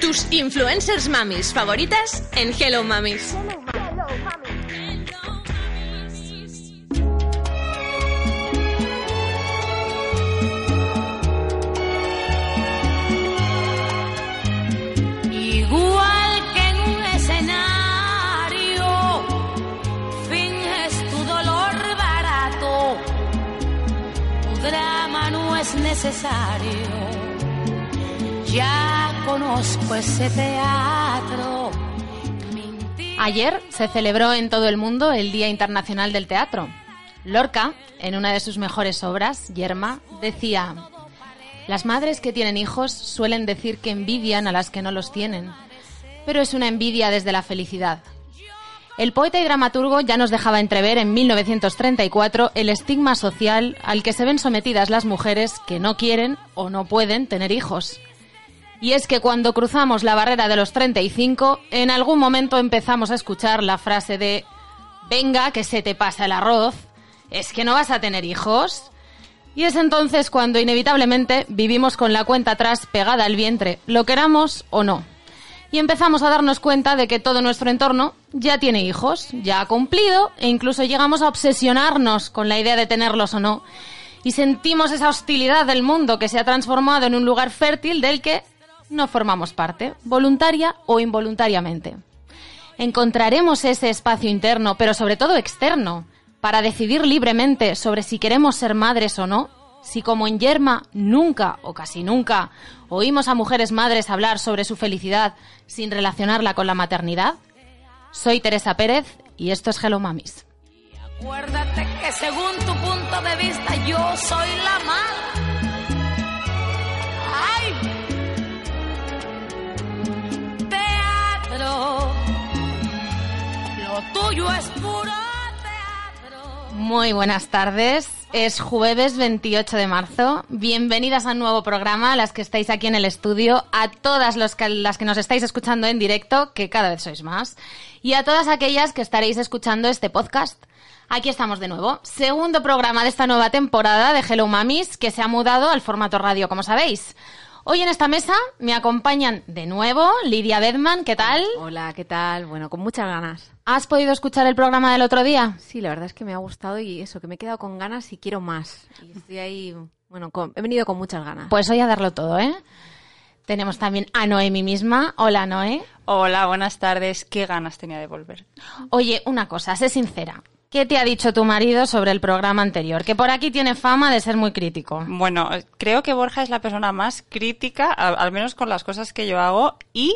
Tus influencers mamis favoritas en Hello Mamis. Igual que en un escenario, finges tu dolor barato, tu drama no es necesario. Ayer se celebró en todo el mundo el Día Internacional del Teatro. Lorca, en una de sus mejores obras, Yerma, decía, las madres que tienen hijos suelen decir que envidian a las que no los tienen, pero es una envidia desde la felicidad. El poeta y dramaturgo ya nos dejaba entrever en 1934 el estigma social al que se ven sometidas las mujeres que no quieren o no pueden tener hijos. Y es que cuando cruzamos la barrera de los 35, en algún momento empezamos a escuchar la frase de venga, que se te pasa el arroz, es que no vas a tener hijos. Y es entonces cuando inevitablemente vivimos con la cuenta atrás pegada al vientre, lo queramos o no. Y empezamos a darnos cuenta de que todo nuestro entorno ya tiene hijos, ya ha cumplido e incluso llegamos a obsesionarnos con la idea de tenerlos o no. Y sentimos esa hostilidad del mundo que se ha transformado en un lugar fértil del que no formamos parte, voluntaria o involuntariamente. Encontraremos ese espacio interno, pero sobre todo externo, para decidir libremente sobre si queremos ser madres o no, si como en Yerma nunca o casi nunca oímos a mujeres madres hablar sobre su felicidad sin relacionarla con la maternidad. Soy Teresa Pérez y esto es Hello Mamis. Acuérdate que según tu punto de vista yo soy la mala. Muy buenas tardes. Es jueves 28 de marzo. Bienvenidas a un nuevo programa, las que estáis aquí en el estudio, a todas las que nos estáis escuchando en directo, que cada vez sois más, y a todas aquellas que estaréis escuchando este podcast. Aquí estamos de nuevo. Segundo programa de esta nueva temporada de Hello Mamis, que se ha mudado al formato radio, como sabéis. Hoy en esta mesa me acompañan de nuevo Lidia Bedman, ¿qué tal? Hola, ¿qué tal? Bueno, con muchas ganas. ¿Has podido escuchar el programa del otro día? Sí, la verdad es que me ha gustado y eso, que me he quedado con ganas y quiero más. Y estoy ahí, bueno, con- he venido con muchas ganas. Pues hoy a darlo todo, ¿eh? Tenemos también a Noemi misma. Hola, Noé. Hola, buenas tardes. Qué ganas tenía de volver. Oye, una cosa, sé sincera. ¿Qué te ha dicho tu marido sobre el programa anterior? Que por aquí tiene fama de ser muy crítico. Bueno, eh, creo que Borja es la persona más crítica, al menos con las cosas que yo hago, y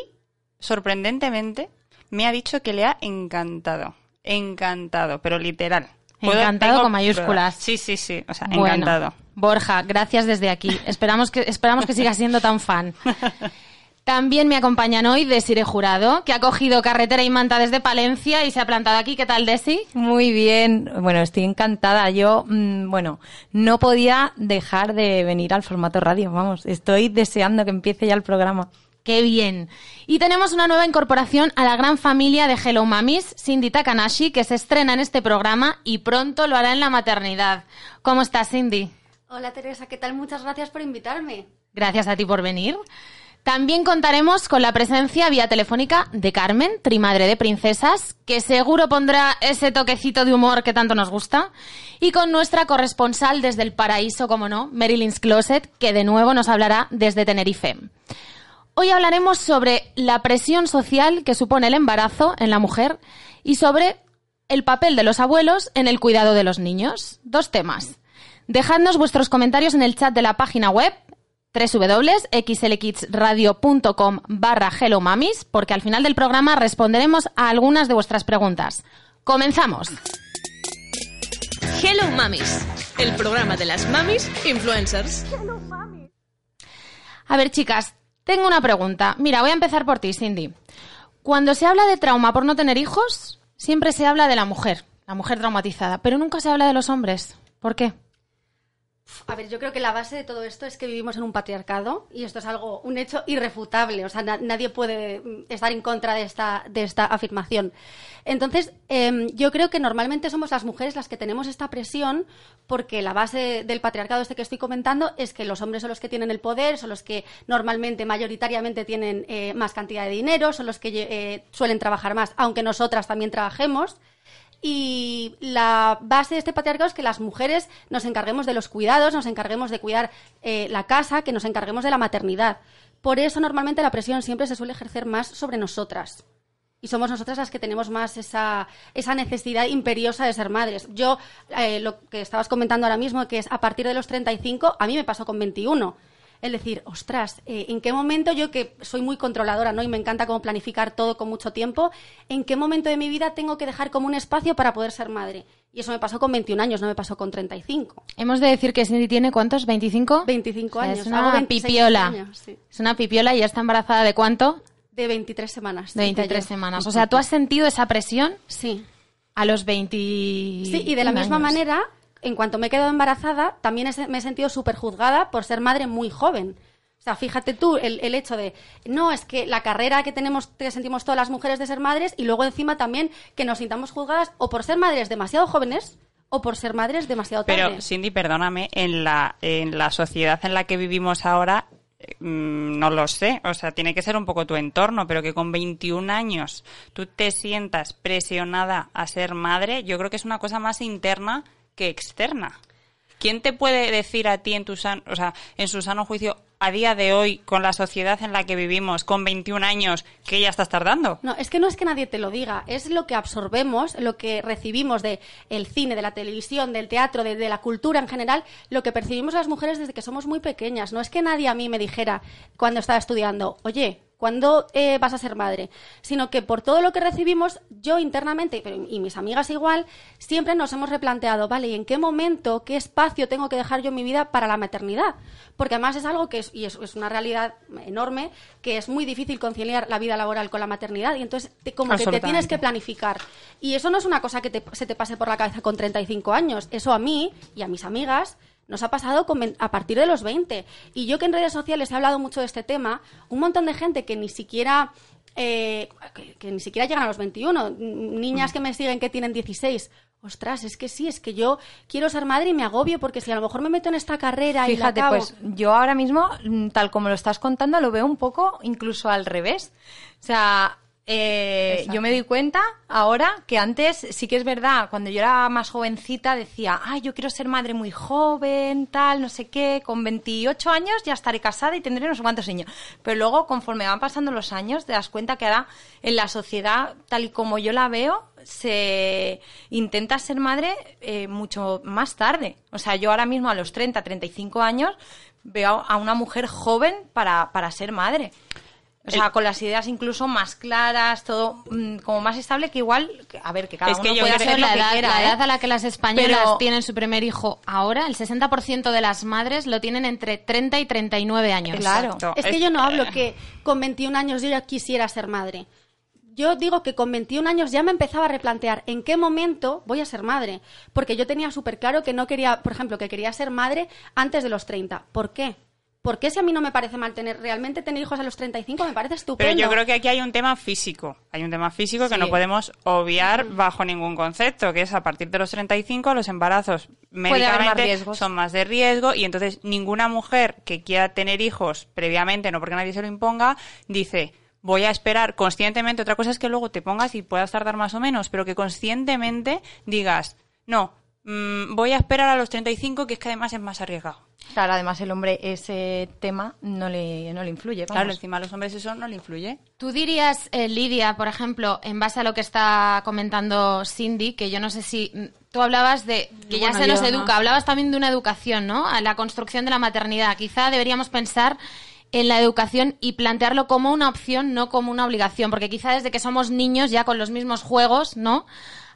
sorprendentemente me ha dicho que le ha encantado. Encantado, pero literal. Encantado tengo con mayúsculas. pruebas. Sí, sí, sí. O sea, Bueno, encantado. Borja, gracias desde aquí. Esperamos que, esperamos que sigas siendo tan fan. También me acompañan hoy Desire Jurado, que ha cogido carretera y manta desde Palencia y se ha plantado aquí. ¿Qué tal, Desi? Muy bien, bueno, estoy encantada. Yo, mm, bueno, no podía dejar de venir al formato radio, vamos, estoy deseando que empiece ya el programa. ¡Qué bien! Y tenemos una nueva incorporación a la gran familia de Hello Mamis, Cindy Takanashi, que se estrena en este programa y pronto lo hará en la maternidad. ¿Cómo estás, Cindy? Hola Teresa, ¿qué tal? Muchas gracias por invitarme. Gracias a ti por venir. También contaremos con la presencia vía telefónica de Carmen, trimadre de princesas, que seguro pondrá ese toquecito de humor que tanto nos gusta, y con nuestra corresponsal desde el paraíso, como no, Marilyn's Closet, que de nuevo nos hablará desde Tenerife. Hoy hablaremos sobre la presión social que supone el embarazo en la mujer y sobre el papel de los abuelos en el cuidado de los niños. Dos temas. Dejadnos vuestros comentarios en el chat de la página web www.xlkidsradio.com barra Hello Mamis, porque al final del programa responderemos a algunas de vuestras preguntas. ¡Comenzamos! Hello Mamis, el programa de las mamis influencers. A ver, chicas, tengo una pregunta. Mira, voy a empezar por ti, Cindy. Cuando se habla de trauma por no tener hijos, siempre se habla de la mujer, la mujer traumatizada, pero nunca se habla de los hombres. ¿Por qué? A ver, yo creo que la base de todo esto es que vivimos en un patriarcado y esto es algo, un hecho irrefutable. O sea, na- nadie puede mm, estar en contra de esta, de esta afirmación. Entonces, em, yo creo que normalmente somos las mujeres las que tenemos esta presión porque la base del patriarcado este que estoy comentando es que los hombres son los que tienen el poder, son los que normalmente, mayoritariamente tienen eh, más cantidad de dinero, son los que eh, suelen trabajar más, aunque nosotras también trabajemos. Y la base de este patriarcado es que las mujeres nos encarguemos de los cuidados, nos encarguemos de cuidar eh, la casa, que nos encarguemos de la maternidad. Por eso normalmente la presión siempre se suele ejercer más sobre nosotras. Y somos nosotras las que tenemos más esa, esa necesidad imperiosa de ser madres. Yo, eh, lo que estabas comentando ahora mismo, que es a partir de los 35, a mí me pasó con 21. Es decir, ostras, eh, ¿en qué momento yo que soy muy controladora, ¿no? Y me encanta como planificar todo con mucho tiempo, ¿en qué momento de mi vida tengo que dejar como un espacio para poder ser madre? Y eso me pasó con 21 años, no me pasó con 35. Hemos de decir que Cindy tiene ¿cuántos? ¿25? 25 O sea, años. Es una 26 pipiola. años, sí. Es una pipiola y ya está embarazada de cuánto? De 23 semanas. De decía 23 yo. semanas. O sea, ¿tú has sentido esa presión Sí. a los 20 Sí, y de la misma años? manera, en cuanto me he quedado embarazada, también he- me he sentido súper juzgada por ser madre muy joven. O sea, fíjate tú el, el hecho de, no, es que la carrera que tenemos, que sentimos todas las mujeres de ser madres, y luego encima también que nos sintamos juzgadas o por ser madres demasiado jóvenes o por ser madres demasiado tarde. Pero, Cindy, perdóname, en la, en la sociedad en la que vivimos ahora, eh, mm, no lo sé, o sea, tiene que ser un poco tu entorno, pero que con 21 años tú te sientas presionada a ser madre, yo creo que es una cosa más interna que externa. ¿Quién te puede decir a ti en tu san- o sea, en su sano juicio a día de hoy con la sociedad en la que vivimos con 21 años que ya estás tardando? No, es que no es que nadie te lo diga, es lo que absorbemos, lo que recibimos de el cine, de la televisión, del teatro, de, la cultura en general, lo que percibimos las mujeres desde que somos muy pequeñas. No es que nadie a mí me dijera cuando estaba estudiando, oye, ¿cuándo eh, vas a ser madre? Sino que por todo lo que recibimos, yo internamente, y mis amigas igual, siempre nos hemos replanteado, vale, ¿y en qué momento, qué espacio tengo que dejar yo en mi vida para la maternidad? Porque además es algo que es, y es, es una realidad enorme, que es muy difícil conciliar la vida laboral con la maternidad, y entonces te- como que te tienes que planificar. Y eso no es una cosa que te- se te pase por la cabeza con 35 años, eso a mí y a mis amigas nos ha pasado con a partir de los 20. Y yo que en redes sociales he hablado mucho de este tema, un montón de gente que ni siquiera... eh, que, que ni siquiera llegan a los 21, n- niñas que me siguen que tienen 16. Ostras, es que sí, es que yo quiero ser madre y me agobio porque si a lo mejor me meto en esta carrera y la Fíjate, acabo- pues yo ahora mismo, mm, tal como lo estás contando, lo veo un poco incluso al revés. O sea, eh, yo me doy cuenta ahora que antes sí que es verdad, cuando yo era más jovencita decía, ay, yo quiero ser madre muy joven, tal, no sé qué, con 28 años ya estaré casada y tendré no sé cuántos niños. Pero luego, conforme van pasando los años, te das cuenta que ahora en la sociedad, tal y como yo la veo, se intenta ser madre eh, mucho más tarde. O sea, yo ahora mismo a los 30, 35 años veo a una mujer joven para, para ser madre. O sea, con las ideas incluso más claras, todo mm, como más estable, que igual, a ver, que cada Es que uno yo puede hacer lo la que edad, quiera, la ¿eh? edad a la que las españolas Pero- tienen su primer hijo ahora, el 60% de las madres lo tienen entre 30 y 39 años. Claro. Exacto. Es que yo no hablo que con 21 años yo ya quisiera ser madre. Yo digo que con 21 años ya me empezaba a replantear en qué momento voy a ser madre. Porque yo tenía súper claro que no quería, por ejemplo, que quería ser madre antes de los 30. ¿Por qué? ¿Por qué si a mí no me parece mal tener, realmente tener hijos a los 35 me parece estupendo? Pero yo creo que aquí hay un tema físico. Hay un tema físico que no podemos obviar bajo ningún concepto, que es a partir de los 35 los embarazos más médicamente son más de riesgo y entonces ninguna mujer que quiera tener hijos previamente, no porque nadie se lo imponga, dice voy a esperar conscientemente. Otra cosa es que luego te pongas y puedas tardar más o menos, pero que conscientemente digas, no, mm, voy a esperar a los 35, que es que además es más arriesgado. Claro, además el hombre ese tema no le, no le influye. Claro, encima a los hombres eso no le influye. Tú dirías, eh, Lidia, por ejemplo, en base a lo que está comentando Cindy, que yo no sé si mm, tú hablabas de que ya Bueno, se nos yo no. educa, hablabas también de una educación, ¿no? A la construcción de la maternidad. Quizá deberíamos pensar en la educación y plantearlo como una opción, no como una obligación, porque quizá desde que somos niños ya con los mismos juegos, ¿no?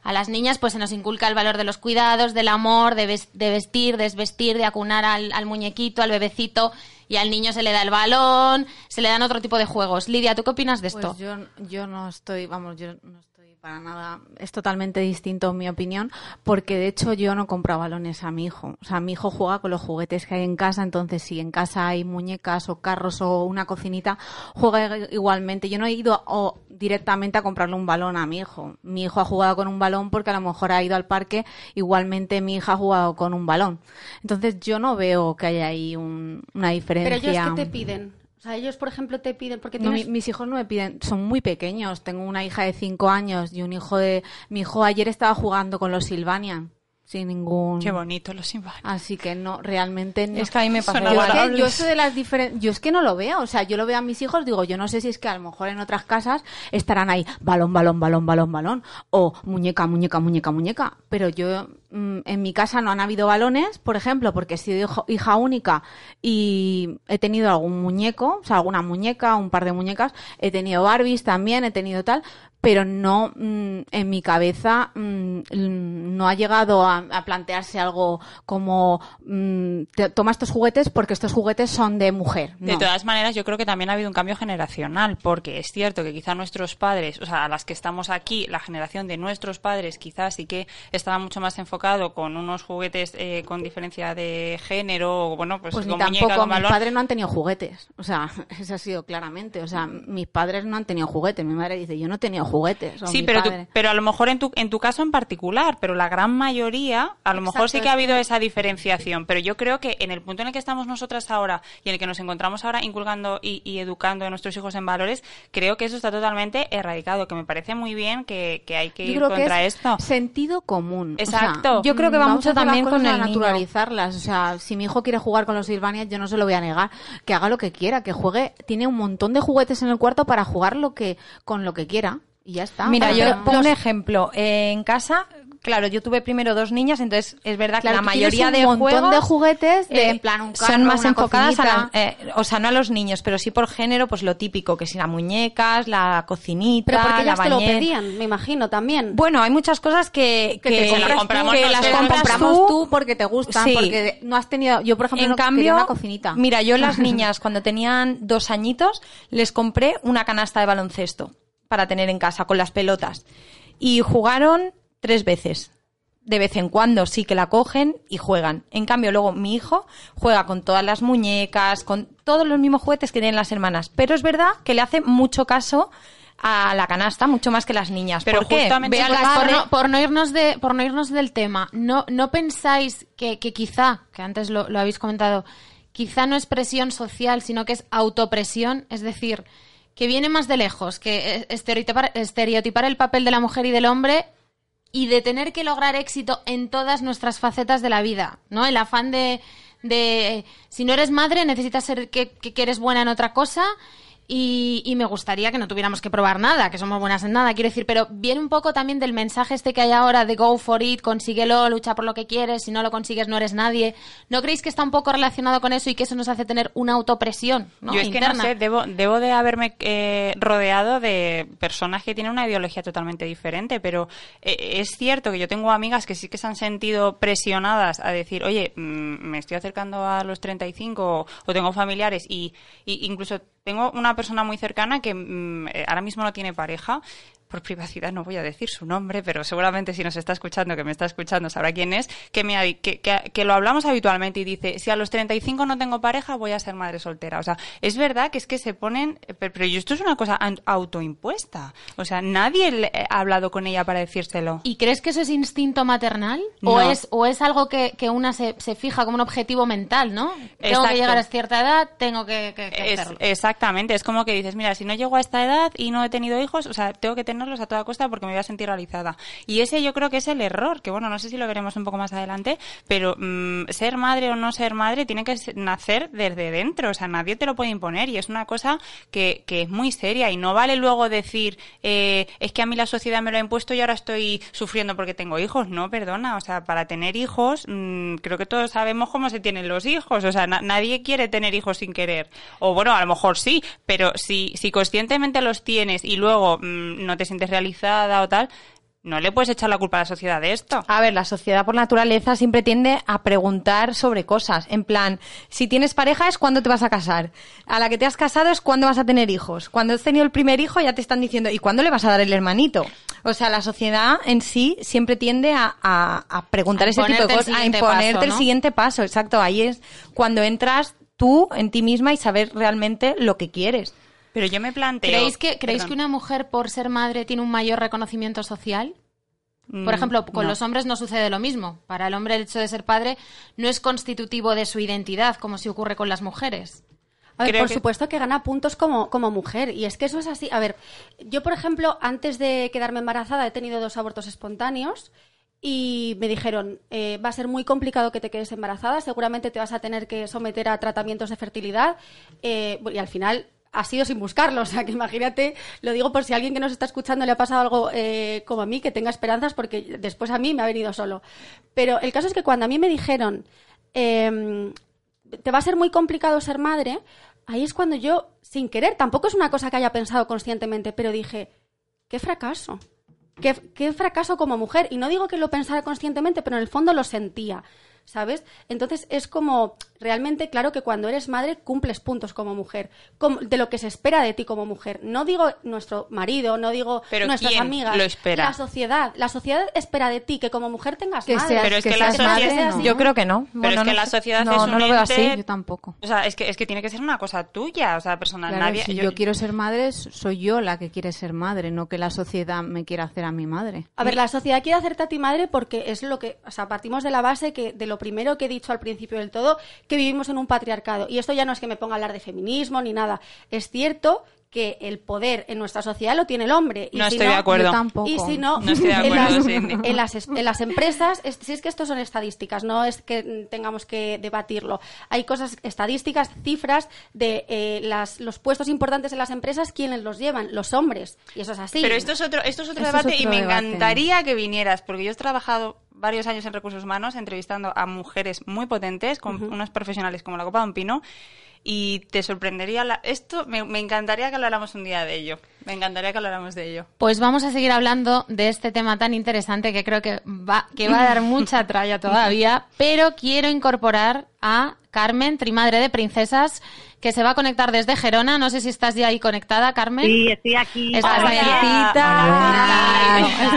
A las niñas pues se nos inculca el valor de los cuidados, del amor, de, de vestir, desvestir, de acunar al, al muñequito, al bebecito y al niño se le da el balón, se le dan otro tipo de juegos. Lidia, ¿tú qué opinas de esto? Pues yo, yo no estoy, vamos, yo no para nada. Es totalmente distinto en mi opinión, porque de hecho yo no compro balones a mi hijo. O sea, mi hijo juega con los juguetes que hay en casa, entonces si en casa hay muñecas o carros o una cocinita, juega igualmente. Yo no he ido directamente a comprarle un balón a mi hijo. Mi hijo ha jugado con un balón porque a lo mejor ha ido al parque, igualmente mi hija ha jugado con un balón. Entonces yo no veo que haya ahí una diferencia. Pero ellos que te piden. O sea, ellos, por ejemplo, te piden porque mis hijos no me piden, son muy pequeños. Tengo una hija de cinco años y un hijo de... Mi hijo ayer estaba jugando con los Silvanian sin ningún qué bonito los Silvanian así que no realmente no. es que a mí me pasa yo, es que, yo soy de las diferentes yo es que no lo veo o sea yo lo veo a mis hijos digo yo no sé si es que a lo mejor en otras casas estarán ahí balón balón balón balón balón o muñeca muñeca muñeca muñeca pero yo en mi casa no han habido balones, por ejemplo, porque he sido hija única y he tenido algún muñeco, o sea, alguna muñeca, un par de muñecas, he tenido Barbies también, he tenido tal, pero no mm, en mi cabeza mm, no ha llegado a, plantearse algo como mm, toma estos juguetes porque estos juguetes son de mujer. De todas maneras, yo creo que también ha habido un cambio generacional, porque es cierto que quizá nuestros padres, o sea, a las que estamos aquí, la generación de nuestros padres quizás sí que estaba mucho más enfocado con unos juguetes eh, con diferencia de género, o bueno, pues, pues ni tampoco, mis padres no han tenido juguetes, o sea, eso ha sido claramente, o sea, mis padres no han tenido juguetes, mi madre dice, yo no he tenido juguetes. sí, pero, pero a lo mejor en tu, en tu caso en particular, pero la gran mayoría, a lo mejor sí que ha habido esa diferenciación. Pero yo creo que en el punto en el que estamos nosotras ahora y en el que nos encontramos ahora inculcando y, educando a nuestros hijos en valores, creo que eso está totalmente erradicado, que me parece muy bien que, hay que ir contra esto. Sentido común. Exacto. Yo creo que va mucho también con el naturalizarlas. O sea, si mi hijo quiere jugar con los Silvanias, yo no se lo voy a negar. Que haga lo que quiera, que juegue. Tiene un montón de juguetes en el cuarto para jugar lo que con lo que quiera y ya está. Mira, yo pongo un ejemplo. en casa, claro, yo tuve primero dos niñas, entonces es verdad que la mayoría de un montón de juguetes de eh, plan un son más enfocadas a eh, o sea, no a los niños, pero sí por género, pues lo típico, que si las muñecas, la cocinita, pero porque la te lo pedían, me imagino también. Bueno, hay muchas cosas que, que, las compramos, que las compramos tú, porque te gustan, porque no has tenido, yo por ejemplo en no cambio, una cocinita. Mira, yo las niñas cuando tenían dos añitos les compré una canasta de baloncesto para tener en casa con las pelotas. Y jugaron tres veces. De vez en cuando sí que la cogen y juegan. En cambio, luego mi hijo juega con todas las muñecas, con todos los mismos juguetes que tienen las hermanas. Pero es verdad que le hace mucho caso a la canasta mucho más que las niñas. Pero ¿Por qué? por, no, irnos de, por no irnos del tema, ¿no, no pensáis que, quizá, que antes lo, lo habéis comentado, quizá no es presión social, sino que es autopresión? Es decir, que viene más de lejos, que estereotipar, estereotipar el papel de la mujer y del hombre y de tener que lograr éxito en todas nuestras facetas de la vida, ¿no? El afán de, de si no eres madre necesitas ser que, que eres buena en otra cosa y, me gustaría que no tuviéramos que probar nada, que somos buenas en nada, quiero decir, pero viene un poco también del mensaje este que hay ahora de go for it, consíguelo, lucha por lo que quieres, si no lo consigues no eres nadie. ¿No creéis que está un poco relacionado con eso y que eso nos hace tener una autopresión? ¿no? Yo es que no sé, debo, debo de haberme eh, rodeado de personas que tienen una ideología totalmente diferente, pero eh, es cierto que yo tengo amigas que sí que se han sentido presionadas a decir, oye, mm, me estoy acercando a los 35 o, o tengo familiares y, y incluso tengo una persona muy cercana que mm, eh, ahora mismo no tiene pareja por privacidad no voy a decir su nombre, pero seguramente si nos está escuchando, que me está escuchando, sabrá quién es, que, me, que, que, lo hablamos habitualmente y dice, si a los 35 no tengo pareja, voy a ser madre soltera. O sea, es verdad que es que se ponen, pero, esto es una cosa autoimpuesta. O sea, nadie ha hablado con ella para decírselo. ¿Y crees que eso es instinto maternal? ¿O, es, ¿O es algo que, que una se, se, fija como un objetivo mental, no? Tengo que llegar a cierta edad, tengo que, hacerlo. exactamente, es como que dices, mira, si no llego a esta edad y no he tenido hijos, o sea, tengo que tener a toda costa porque me voy a sentir realizada. Y ese yo creo que es el error, que bueno, no sé si lo veremos un poco más adelante, pero mm, ser madre o no ser madre tiene que nacer desde dentro, o sea, nadie te lo puede imponer y es una cosa que, que es muy seria y no vale luego decir, eh, es que a mí la sociedad me lo ha impuesto y ahora estoy sufriendo porque tengo hijos. No, perdona, o sea, para tener hijos, mm, creo que todos sabemos cómo se tienen los hijos, o sea, nadie quiere tener hijos sin querer. O bueno, a lo mejor sí, pero si, si conscientemente los tienes y luego mm, no te sientes realizada o tal, no le puedes echar la culpa a la sociedad de esto. A ver, la sociedad por naturaleza siempre tiende a preguntar sobre cosas. En plan, si tienes pareja es cuándo te vas a casar. A la que te has casado es cuándo vas a tener hijos. Cuando has tenido el primer hijo ya te están diciendo, ¿y cuándo le vas a dar el hermanito? O sea, la sociedad en sí siempre tiende a, a- a preguntar A ese tipo de cosas, a imponerte paso, el siguiente paso. Exacto, ahí es cuando entras tú en ti misma y saber realmente lo que quieres. Pero yo me planteo... ¿Creéis que, ¿creéis Perdón. que una mujer por ser madre tiene un mayor reconocimiento social? Por Mm, ejemplo, con no. los hombres no sucede lo mismo. Para el hombre el hecho de ser padre no es constitutivo de su identidad, como si ocurre con las mujeres. A ver, Creo por que- supuesto que gana puntos como, como mujer. Y es que eso es así. A ver, yo, por ejemplo, antes de quedarme embarazada he tenido dos abortos espontáneos y me dijeron, eh, va a ser muy complicado que te quedes embarazada, seguramente te vas a tener que someter a tratamientos de fertilidad. eh, y al final ha sido sin buscarlo. O sea, que imagínate, lo digo por si a alguien que nos está escuchando le ha pasado algo eh, como a mí, que tenga esperanzas, porque después a mí me ha venido solo. Pero el caso es que cuando a mí me dijeron, em, te va a ser muy complicado ser madre, ahí es cuando yo, sin querer, tampoco es una cosa que haya pensado conscientemente, pero dije, qué fracaso. Qué, qué fracaso como mujer. Y no digo que lo pensara conscientemente, pero en el fondo lo sentía. ¿Sabes? Entonces es como, realmente, claro que cuando eres madre cumples puntos como mujer, como- de lo que se espera de ti como mujer. No digo nuestro marido, no digo Pero nuestras ¿quién amigas. lo espera? La sociedad. La sociedad espera de ti que como mujer tengas Que madre. seas, Pero es que que la seas sociedad- madre, no. Yo creo que no. Pero Bueno, es que no la sociedad no, es no lo veo así. ente- Yo tampoco. O sea, es que, es que tiene que ser una cosa tuya, o sea, personal. Claro, Nadie, si yo, quiero ser madre, soy yo la que quiere ser madre, no que la sociedad me quiera hacer a mi madre. A ver, la sociedad quiere hacerte a ti madre porque es lo que, o sea, partimos de la base que de lo primero que he dicho al principio del todo, que vivimos en un patriarcado. Y esto ya no es que me ponga a hablar de feminismo ni nada. Es cierto que el poder en nuestra sociedad lo tiene el hombre. Y No si estoy de acuerdo. Yo tampoco. Y si no, No estoy de en, las, en las es- en las empresas, es- si es que esto son estadísticas, no es que tengamos que debatirlo. Hay cosas, estadísticas, cifras de eh, las, los puestos importantes en las empresas, ¿quiénes los llevan? Los hombres. Y eso es así. Pero esto es otro, esto es otro Esto es debate y me debate. encantaría que vinieras, porque yo he trabajado varios años en recursos humanos entrevistando a mujeres muy potentes, con unos profesionales como la Copa de un Pino, y te sorprendería la- esto, me, me encantaría que habláramos un día de ello. Me encantaría que habláramos de ello. Pues vamos a seguir hablando de este tema tan interesante que creo que va, que va a dar mucha tralla todavía, pero quiero incorporar a Carmen, trimadre de princesas, que se va a conectar desde Gerona. No sé si estás ya ahí conectada, Carmen. Sí, estoy aquí. Estás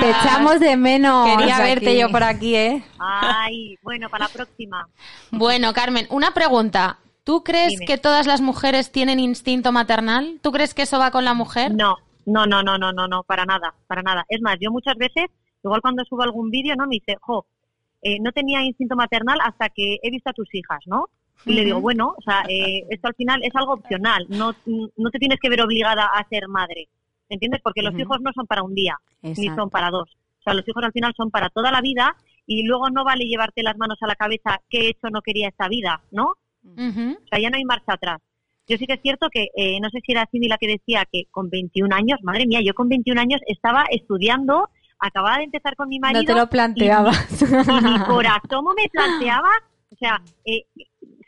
te echamos de menos. Quería aquí. verte yo por aquí, ¿eh? Ay, bueno, para la próxima. Bueno, Carmen, una pregunta. ¿Tú crees Dime. que todas las mujeres tienen instinto maternal? ¿Tú crees que eso va con la mujer? No, no, no, no, no, no, no, para nada, para nada. Es más, yo muchas veces, igual cuando subo algún vídeo, ¿no? Me dice, jo, eh, no tenía instinto maternal hasta que he visto a tus hijas, ¿no? Y le digo, bueno, o sea, eh, esto al final es algo opcional, no, no te tienes que ver obligada a ser madre, ¿entiendes? Porque los hijos no son para un día, ni son para dos. O sea, los hijos al final son para toda la vida y luego no vale llevarte las manos a la cabeza qué he hecho no quería esta vida, ¿no? O sea, ya no hay marcha atrás. Yo sí que es cierto que, eh, no sé si era Cindy la que decía que con 21 años, madre mía, yo con 21 años estaba estudiando, acababa de empezar con mi marido. No te lo planteabas. Y, y mi corazón me planteaba, o sea, eh,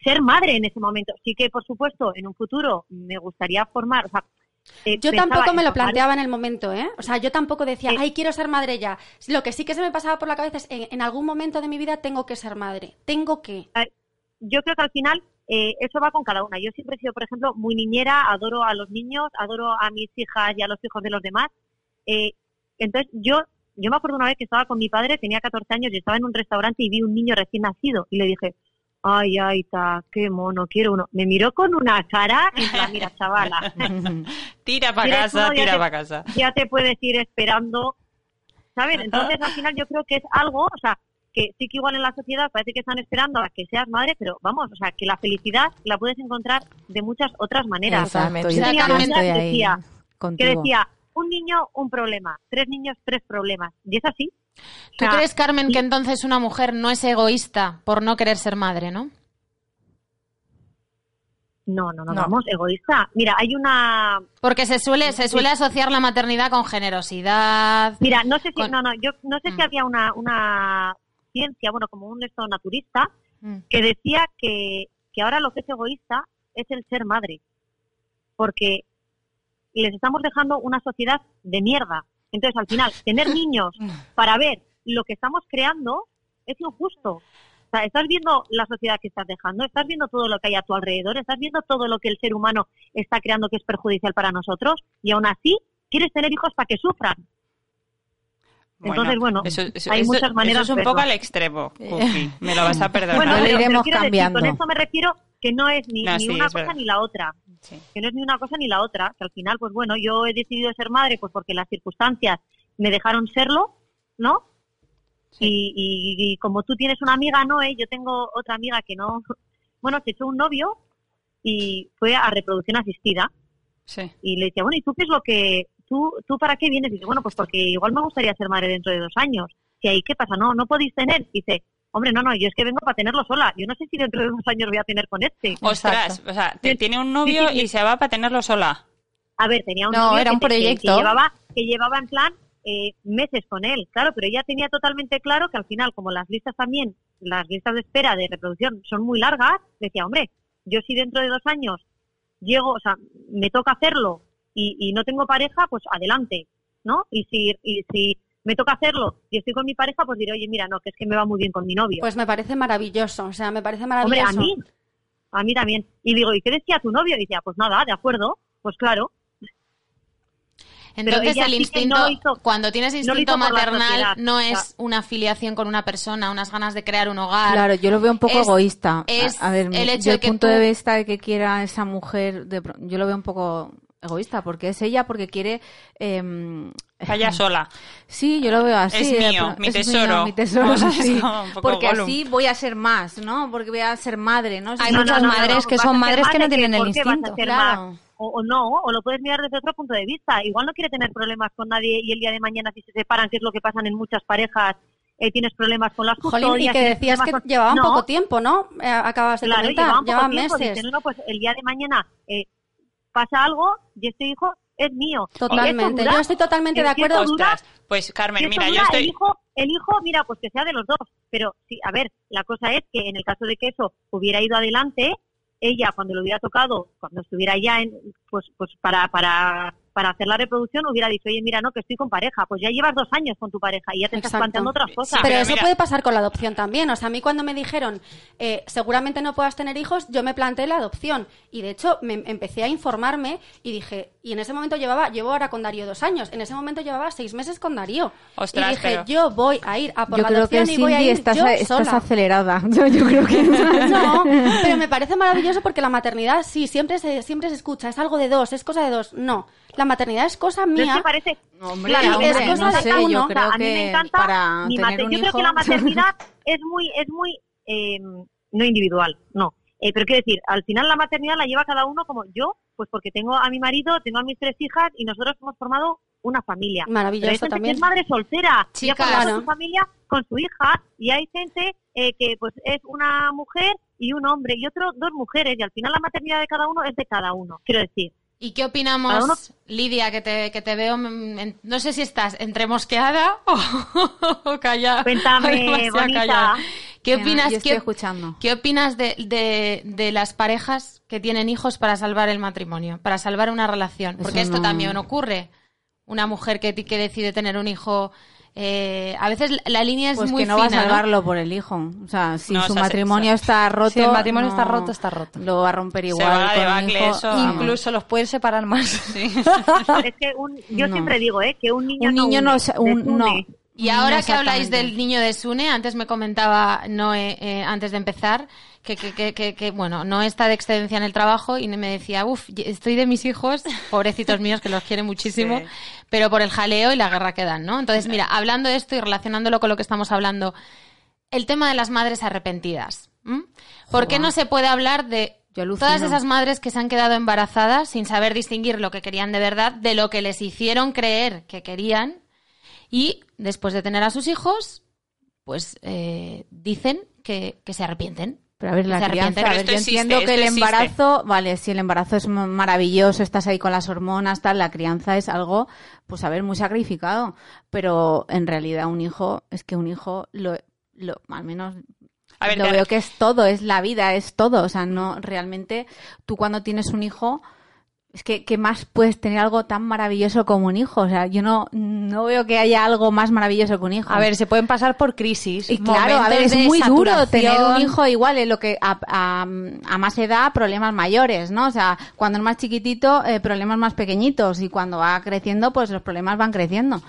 ser madre en ese momento. Sí que, por supuesto, en un futuro me gustaría formar, o sea, eh, Yo tampoco me lo planteaba en el momento, ¿eh? O sea, yo tampoco decía, Eh. ay, quiero ser madre ya. Lo que sí que se me pasaba por la cabeza es, en, en algún momento de mi vida tengo que ser madre. Tengo que. Yo creo que al final eh, eso va con cada una. Yo siempre he sido, por ejemplo, muy niñera, adoro a los niños, adoro a mis hijas y a los hijos de los demás. Eh, entonces, yo yo me acuerdo una vez que estaba con mi padre, tenía 14 años y estaba en un restaurante y vi un niño recién nacido y le dije, ay, ay, ta, qué mono, quiero uno. Me miró con una cara y plan, mira, chavala, Tira para casa, uno, tira para casa. ya te puedes ir esperando, ¿sabes? Entonces, al final yo creo que es algo, o sea, que sí que igual en la sociedad parece que están esperando a que seas madre, pero vamos, o sea, que la felicidad la puedes encontrar de muchas otras maneras. Exacto, Yo yo tenía una amiga que decía, que contigo. decía, un niño, un problema, tres niños, tres problemas. Y es así. O ¿Tú sea, crees, Carmen, que entonces una mujer no es egoísta por no querer ser madre, no? No, no, no, No. vamos, egoísta. Mira, hay una... Porque se suele, se suele asociar la maternidad con generosidad. Mira, no sé si, Con- no, no, yo no sé si Mm. había una, una ciencia, bueno, como un esto naturista, Mm. que decía que, que ahora lo que es egoísta es el ser madre. Porque les estamos dejando una sociedad de mierda. Entonces, al final, tener niños para ver lo que estamos creando es injusto. O sea, estás viendo la sociedad que estás dejando, estás viendo todo lo que hay a tu alrededor, estás viendo todo lo que el ser humano está creando que es perjudicial para nosotros y aún así quieres tener hijos para que sufran. Entonces, bueno, eso, eso- hay eso- muchas maneras Eso es un poco verlo. al extremo, Cookie. Me lo vas a perdonar. Bueno, lo pero iremos quiero decir, cambiando. con eso me refiero que no es ni, No, ni sí, una es cosa verdad. ni la otra. Sí. Que no es ni una cosa ni la otra. Que al final, pues bueno, yo he decidido ser madre pues porque las circunstancias me dejaron serlo, ¿no? Y, y- y como tú tienes una amiga, Noé, yo tengo otra amiga que no, bueno, se echó un novio y fue a reproducción asistida Sí. y le decía, bueno, ¿y tú qué es lo que, tú, tú para qué vienes? Y dice, bueno, pues porque igual me gustaría ser madre dentro de dos años. Y ahí, ¿qué pasa? No, no podéis tener. Dice, hombre, no, no, yo es que vengo para tenerlo sola. Yo no sé si dentro de dos años voy a tener con este. Ostras, o sea, te- tiene un novio sí, sí. y se va para tenerlo sola. A ver, tenía un No, novio era que un te- que- proyecto. Que, llevaba, que llevaba en plan eh, meses con él, claro, pero ella tenía totalmente claro que al final, como las listas también, las listas de espera de reproducción son muy largas, decía, hombre, yo si dentro de dos años llego, o sea, me toca hacerlo y, y no tengo pareja, pues adelante, ¿no? Y si, y si me toca hacerlo y estoy con mi pareja, pues diré, oye, mira, no, que es que me va muy bien con mi novio. Pues me parece maravilloso, o sea, me parece Hombre, maravilloso. a mí, a mí también. Y digo, ¿y qué decía tu novio? Y decía, pues nada, de acuerdo, pues claro. Entonces el sí instinto, no lo hizo- cuando tienes instinto maternal, no es una afiliación con una persona, unas ganas de crear un hogar. Claro, yo lo veo un poco Es- egoísta. es a, a ver, el hecho yo de el que punto tú- de vista de que quiera esa mujer, de, yo lo veo un poco egoísta, porque es ella, porque quiere... em, Vaya sola. Sí, yo lo veo así. Es de mío, mi es tesoro. mío, mi tesoro, sí. Porque así voy a ser más, ¿no? Porque voy a ser madre, ¿no? Hay muchas madres no, que son madres que no tienen el ¿por qué vas a instinto. Claro. O, o no, o lo puedes mirar desde otro punto de vista. Igual no quiere tener problemas con nadie y el día de mañana si se separan, que es lo que pasan en muchas parejas, eh, tienes problemas con las Jolín, y custodias. que decías que con- llevaban No, poco tiempo, ¿no? Eh, acabas de Claro, comentar, llevaban tiempo. meses. Dicen, no, pues el día de mañana eh, pasa algo y este hijo es mío. Totalmente, dura- yo estoy totalmente de acuerdo. dura- pues Carmen, mira, yo dura, estoy... el hijo, el hijo, mira, pues que sea de los dos. Pero sí, a ver, la cosa es que en el caso de que eso hubiera ido adelante, ella cuando lo hubiera tocado, cuando estuviera ya en, pues, pues para, para, para hacer la reproducción hubiera dicho, oye, mira, no, que estoy con pareja. Pues ya llevas dos años con tu pareja y ya te estás planteando otras cosas. Pero, pero eso mira- puede pasar con la adopción también. O sea, a mí cuando me dijeron, eh, seguramente no puedas tener hijos, yo me planteé la adopción. Y de hecho, me empecé a informarme y dije, y en ese momento llevaba, llevo ahora con Darío dos años, en ese momento llevaba seis meses con Darío. Ostras, y dije, pero- yo voy a ir a por yo la creo que adopción y voy a Cindy ir estás, yo estás sola. acelerada. Yo, yo creo que... No, pero me parece maravilloso porque la maternidad, sí, siempre se, siempre se escucha, es algo de dos, es cosa de dos. No, la maternidad es cosa es mía. que parece, Hombre, Claro, hombre, es cosa no de sé, cada yo uno. a mí me encanta para mi tener mater- un Yo creo que la maternidad es muy, es muy, eh, no individual, no. Eh, pero quiero decir, al final la maternidad la lleva cada uno como yo, pues porque tengo a mi marido, tengo a mis tres hijas y nosotros hemos formado una familia. Maravilloso Pero hay gente también. que es madre soltera y ha Chicas. formado Claro. su familia con su hija y hay gente eh, que pues es una mujer y un hombre y otro dos mujeres y al final la maternidad de cada uno es de cada uno, quiero decir. ¿Y qué opinamos, uno- Lidia, que te, que te veo, en- no sé si estás entre mosqueada o, o callada? Cuéntame, bonita. callada. ¿Qué opinas, yo estoy qué- escuchando. ¿Qué opinas de, de, de las parejas que tienen hijos para salvar el matrimonio, para salvar una relación? Porque Eso esto no- también ocurre. Una mujer que, que decide tener un hijo, eh, a veces la- línea es Pues muy que no va a salvarlo por el hijo. O sea, si No, su o sea, se- matrimonio está roto... Si el matrimonio no- está roto, está roto. Lo va a romper Se igual va con debacle hijo. eso, Vamos. Incluso los pueden separar más. Es que un, yo No. siempre digo, ¿eh? Que un niño Un niño no, un-. Y ahora No que habláis del niño de Sune, antes me comentaba Noé, eh, antes de empezar, que, que, que, que, que, bueno, no está de excedencia en el trabajo y me decía, uff, estoy de mis hijos, pobrecitos míos que los quiere muchísimo, Sí. pero por el jaleo y la guerra que dan, ¿no? Entonces, mira, hablando de esto y relacionándolo con lo que estamos hablando, el tema de las madres arrepentidas. ¿m? ¿Por qué no se puede hablar de Yo todas esas madres que se han quedado embarazadas sin saber distinguir lo que querían de verdad de lo que les hicieron creer que querían y después de tener a sus hijos, pues eh, dicen que, que se arrepienten. Pero a ver, la Se crianza, a ver, yo entiendo que el existe. embarazo, vale, si el embarazo es maravilloso, estás ahí con las hormonas, tal, la crianza es algo, pues a ver, muy sacrificado. Pero en realidad un hijo, es que un hijo, lo, lo al menos A ver, lo veo que es todo, es la vida, es todo. O sea, no, realmente, tú cuando tienes un hijo, es que, ¿qué más puedes tener algo tan maravilloso como un hijo? O sea, yo no, no veo que haya algo más maravilloso que un hijo. A ver, se pueden pasar por crisis. Y claro, a ver, es muy duro tener un hijo igual en lo que a, a- a más edad problemas mayores, ¿no? O sea, cuando es más chiquitito eh, problemas más pequeñitos y cuando va creciendo pues los problemas van creciendo.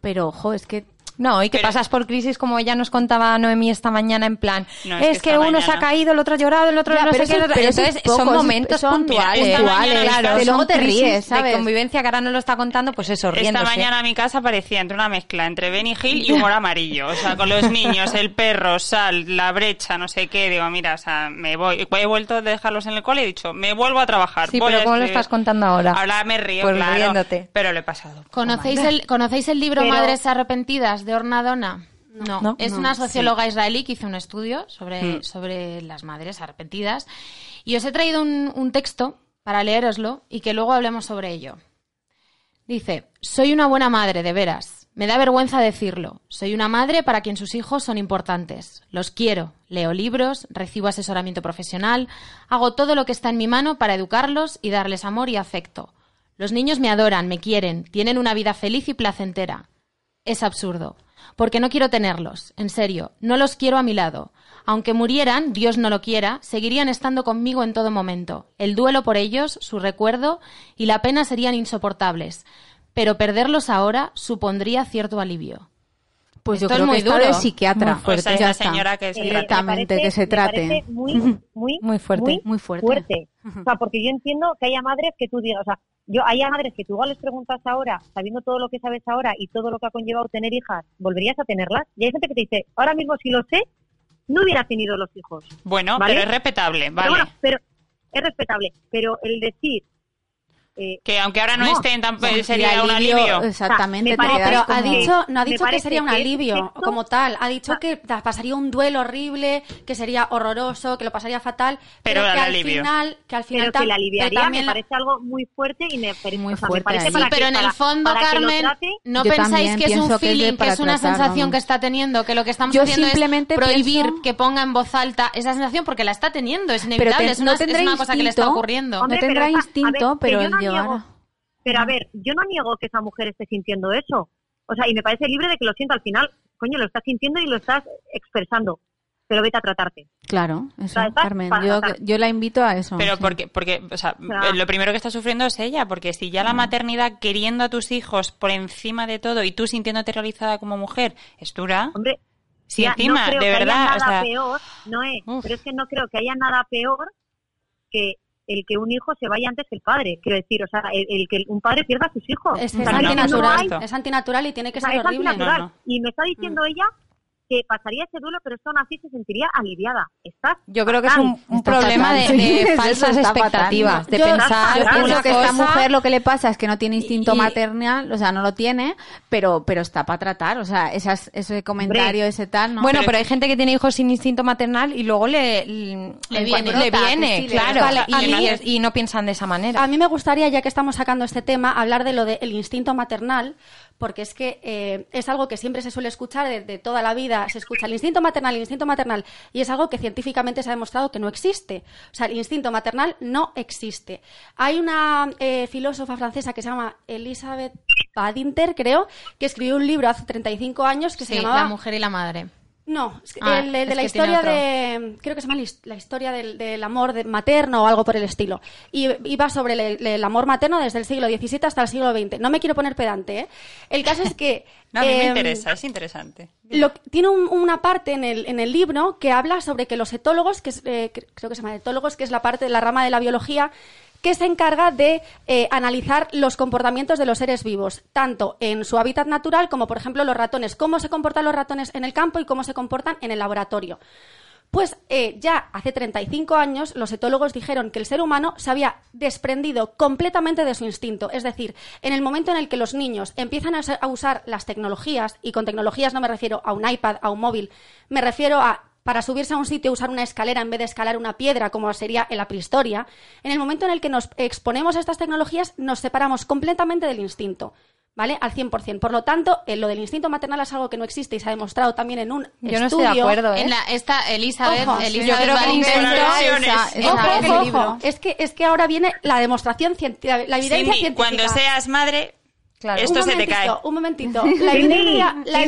Pero ojo, es que No, y que Pero- pasas por crisis como ella nos contaba Noemí esta mañana en plan, No, es, es que, uno se ha caído, el otro ha llorado, el otro Ya, no pero sé qué. eso- el otro- pero es Entonces poco, son momentos son puntuales, mañana claro, luego son te ríes, ¿sabes? de convivencia que ahora no lo está contando, pues eso, riéndose. Esta mañana mi casa parecía entre una mezcla entre Benny Hill y humor amarillo. O sea, con los niños, el perro, sal, la brecha, no sé qué. Digo, mira, o sea, me voy. He vuelto a dejarlos en el cole y he dicho, me vuelvo a trabajar. Sí, voy pero a ¿cómo lo estás contando ahora? Ahora me río, Pues claro. riéndote. Pero lo he pasado. ¿Conocéis el, ¿Conocéis el libro Pero- Madres Arrepentidas de Orna Donna? No, No. es No. una socióloga israelí que hizo un estudio sobre, Mm. sobre las madres arrepentidas. Y os he traído un, un texto para leeroslo y que luego hablemos sobre ello. Dice, soy una buena madre, de veras. Me da vergüenza decirlo. Soy una madre para quien sus hijos son importantes. Los quiero. Leo libros, recibo asesoramiento profesional, hago todo lo que está en mi mano para educarlos y darles amor y afecto. Los niños me adoran, me quieren, tienen una vida feliz y placentera. Es absurdo. Porque no quiero tenerlos, en serio, no los quiero a mi lado. Aunque murieran, Dios no lo quiera, seguirían estando conmigo en todo momento. El duelo por ellos, su recuerdo y la pena serían insoportables. Pero perderlos ahora supondría cierto alivio. Pues yo Esto es creo muy que está duro. de psiquiatra. Muy fuerte. O sea, Ya está. señora que se Eh, trata. Directamente, parece- que se trate. muy, muy, Muy fuerte. Muy fuerte. fuerte. O sea, porque yo entiendo que haya madres que tú digas, o sea, yo haya madres que tú igual les preguntas ahora, sabiendo todo lo que sabes ahora y todo lo que ha conllevado tener hijas, ¿volverías a tenerlas? Y hay gente que te dice, ahora mismo si lo sé, no hubiera tenido los hijos. Bueno, ¿Vale? pero es respetable, Pero vale. bueno, pero es respetable. Pero el decir, eh, Que aunque ahora no, No, estén tan sí, sería un alivio. Exactamente, me te parece- quedas Pero como- ha dicho, no ha dicho que sería un que alivio esto- como tal. Ha dicho que pasaría un duelo horrible, que sería horroroso, que lo pasaría fatal. Pero que al alivio. final, que al final pero que la pero aliviaría también me parece algo muy fuerte y me parece, Muy o sea, me fuerte parece para pero que- en el para- fondo, para que Carmen, trate, ¿no pensáis que es un que feeling, que es una tratar, sensación que está teniendo, que lo que estamos Yo haciendo simplemente es prohibir pienso- que ponga en voz alta esa sensación porque la está teniendo, es inevitable, es, una, cosa que le está ocurriendo. No tendrá instinto, que pero niego- Pero a ver, yo no niego que esa mujer esté sintiendo eso. O sea, y me parece libre de que lo sienta al final. Coño, lo estás sintiendo y lo estás expresando. Pero vete a tratarte. Claro, eso, Carmen. Yo, la invito a eso. Pero sí. porque, porque, o sea, lo primero que está sufriendo es ella, porque si ya la maternidad queriendo a tus hijos por encima de todo y tú sintiéndote realizada como mujer es dura, Hombre, si ya, encima, no creo de que verdad, haya o nada sea, peor, no es, Uf. pero es que no creo que haya nada peor que el que un hijo se vaya antes que el padre. Quiero decir, o sea, el, el que un padre pierda a sus hijos. Es, O es no- antinatural, hay- es antinatural y tiene que o sea, ser es horrible. antinatural. No, no. Y me está diciendo ella que pasaría ese duelo, pero esto aún así se sentiría aliviada. Estás Yo creo que es un, problema de, de falsas expectativas, de Yo- pensar Yo Yo pienso una pienso que esta mujer lo que le pasa es que no tiene instinto y- maternal, o sea, no lo tiene, pero pero está para tratar, o sea, esas, ese comentario, ese tal, ¿no? Bueno, Pero- pero hay gente que tiene hijos sin instinto maternal y luego le, le, viene. le sí, claro, Vale, y, mí- no piensan de esa manera. A mí me gustaría, ya que estamos sacando este tema, hablar de lo del instinto maternal, porque es que eh, es algo que siempre se suele escuchar de, de toda la vida. Se escucha el instinto maternal, el instinto maternal, y es algo que científicamente se ha demostrado que no existe. O sea, el instinto maternal no existe. Hay una eh, filósofa francesa que se llama Elizabeth Badinter, creo, que escribió un libro hace 35 años que se llamaba la mujer y la madre. No, Ah, el, el de la historia de. Creo que se llama la his- la historia del, del amor de- materno o algo por el estilo. Y iba sobre el, amor materno desde el siglo XVII hasta el siglo XX. No me quiero poner pedante, ¿eh? El caso es que. no, a mí me em, interesa, es interesante. lo- tiene un- una parte en el, en el libro que habla sobre que los etólogos, que es, eh, cre- creo que se llama etólogos, que es la parte de la rama de la biología, que se encarga de eh, analizar los comportamientos de los seres vivos, tanto en su hábitat natural como, por ejemplo, los ratones, cómo se comportan los ratones en el campo y cómo se comportan en el laboratorio. Pues eh, ya hace 35 años los etólogos dijeron que el ser humano se había desprendido completamente de su instinto. Es decir, en el momento en el que los niños empiezan a usa- a usar las tecnologías, y con tecnologías no me refiero a un iPad, a un móvil, me refiero a para subirse a un sitio usar una escalera en vez de escalar una piedra como sería en la prehistoria, en el momento en el que nos exponemos a estas tecnologías nos separamos completamente del instinto. ¿Vale? Al 100%. Por lo tanto, eh, lo del instinto maternal es algo que no existe y se ha demostrado también en un Yo no estudio. estoy de acuerdo, ¿eh? En la, esta Elizabeth, Ojo, Elizabeth yo creo que Ojo, ojo. Es que, es que ahora viene la demostración científica, la evidencia Cindy, científica. cuando seas madre, Claro. esto un se te cae. Un momentito. La evidencia, la sí.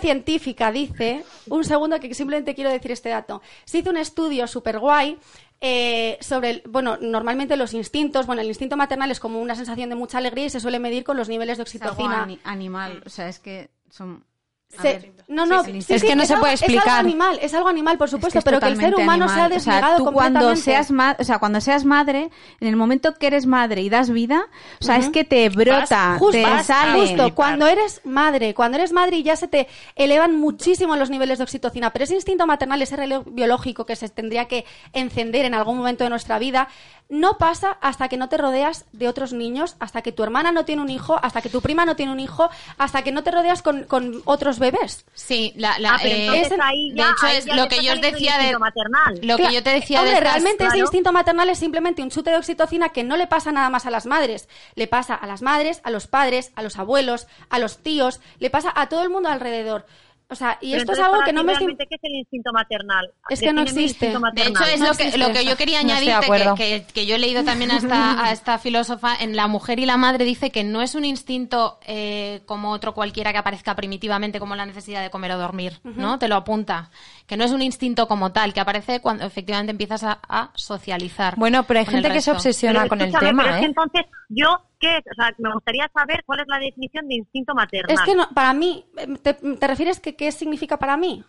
científica dice, un segundo que simplemente quiero decir este dato. Se hizo un estudio súper guay eh, sobre, el, bueno, normalmente los instintos, bueno, el instinto maternal es como una sensación de mucha alegría y se suele medir con los niveles de Es algo oxitocina. ani- animal, o sea, es que son Se- no, no, sí, sí. sí, Es que no se algo- puede Es algo explicar. animal, es algo animal, por Es supuesto, que es pero que el ser humano se ha animal. O sea, desligado tú cuando completamente. seas ma- o sea, cuando seas madre, en el momento que eres madre y das vida, o sea, es que te brota, Vas- te vas sale. justo, cuando eres madre, cuando eres madre y ya se te elevan muchísimo los niveles de oxitocina, pero ese instinto maternal, ese reloj biológico que se tendría que encender en algún momento de nuestra vida, no pasa hasta que no te rodeas de otros niños, hasta que tu hermana no tiene un hijo, hasta que tu prima no tiene un hijo, hasta que no te rodeas con, con otros bebés. Sí, la, la- Ah, pero eh, entonces es- ahí de hecho ahí es ya lo que yo os decía de instinto maternal. lo que yo te decía Hombre, de estas- realmente ese claro. instinto maternal es simplemente un chute de oxitocina que no le pasa nada más a las madres. Le pasa a las madres, a los padres, a los abuelos, a los tíos, le pasa a todo el mundo alrededor. O sea, y Pero esto es algo que no me estoy... ¿Qué es el instinto maternal? Es que no existe. De hecho, es No lo que, lo que yo quería No acuerdo. que, que- que yo he leído también a esta, a esta filósofa, en La mujer y la madre dice que no es un instinto eh, como otro cualquiera que aparezca primitivamente como la necesidad de comer o dormir, ¿no? Te lo apunta. Que no es un instinto como tal, que aparece cuando efectivamente empiezas a, a socializar. Bueno, pero hay gente que se obsesiona Pero con el tema, es que ¿eh? entonces, yo, ¿qué es? O sea, me gustaría saber cuál es la definición de instinto maternal. Es que no, para mí, ¿te, te refieres que qué significa para mí?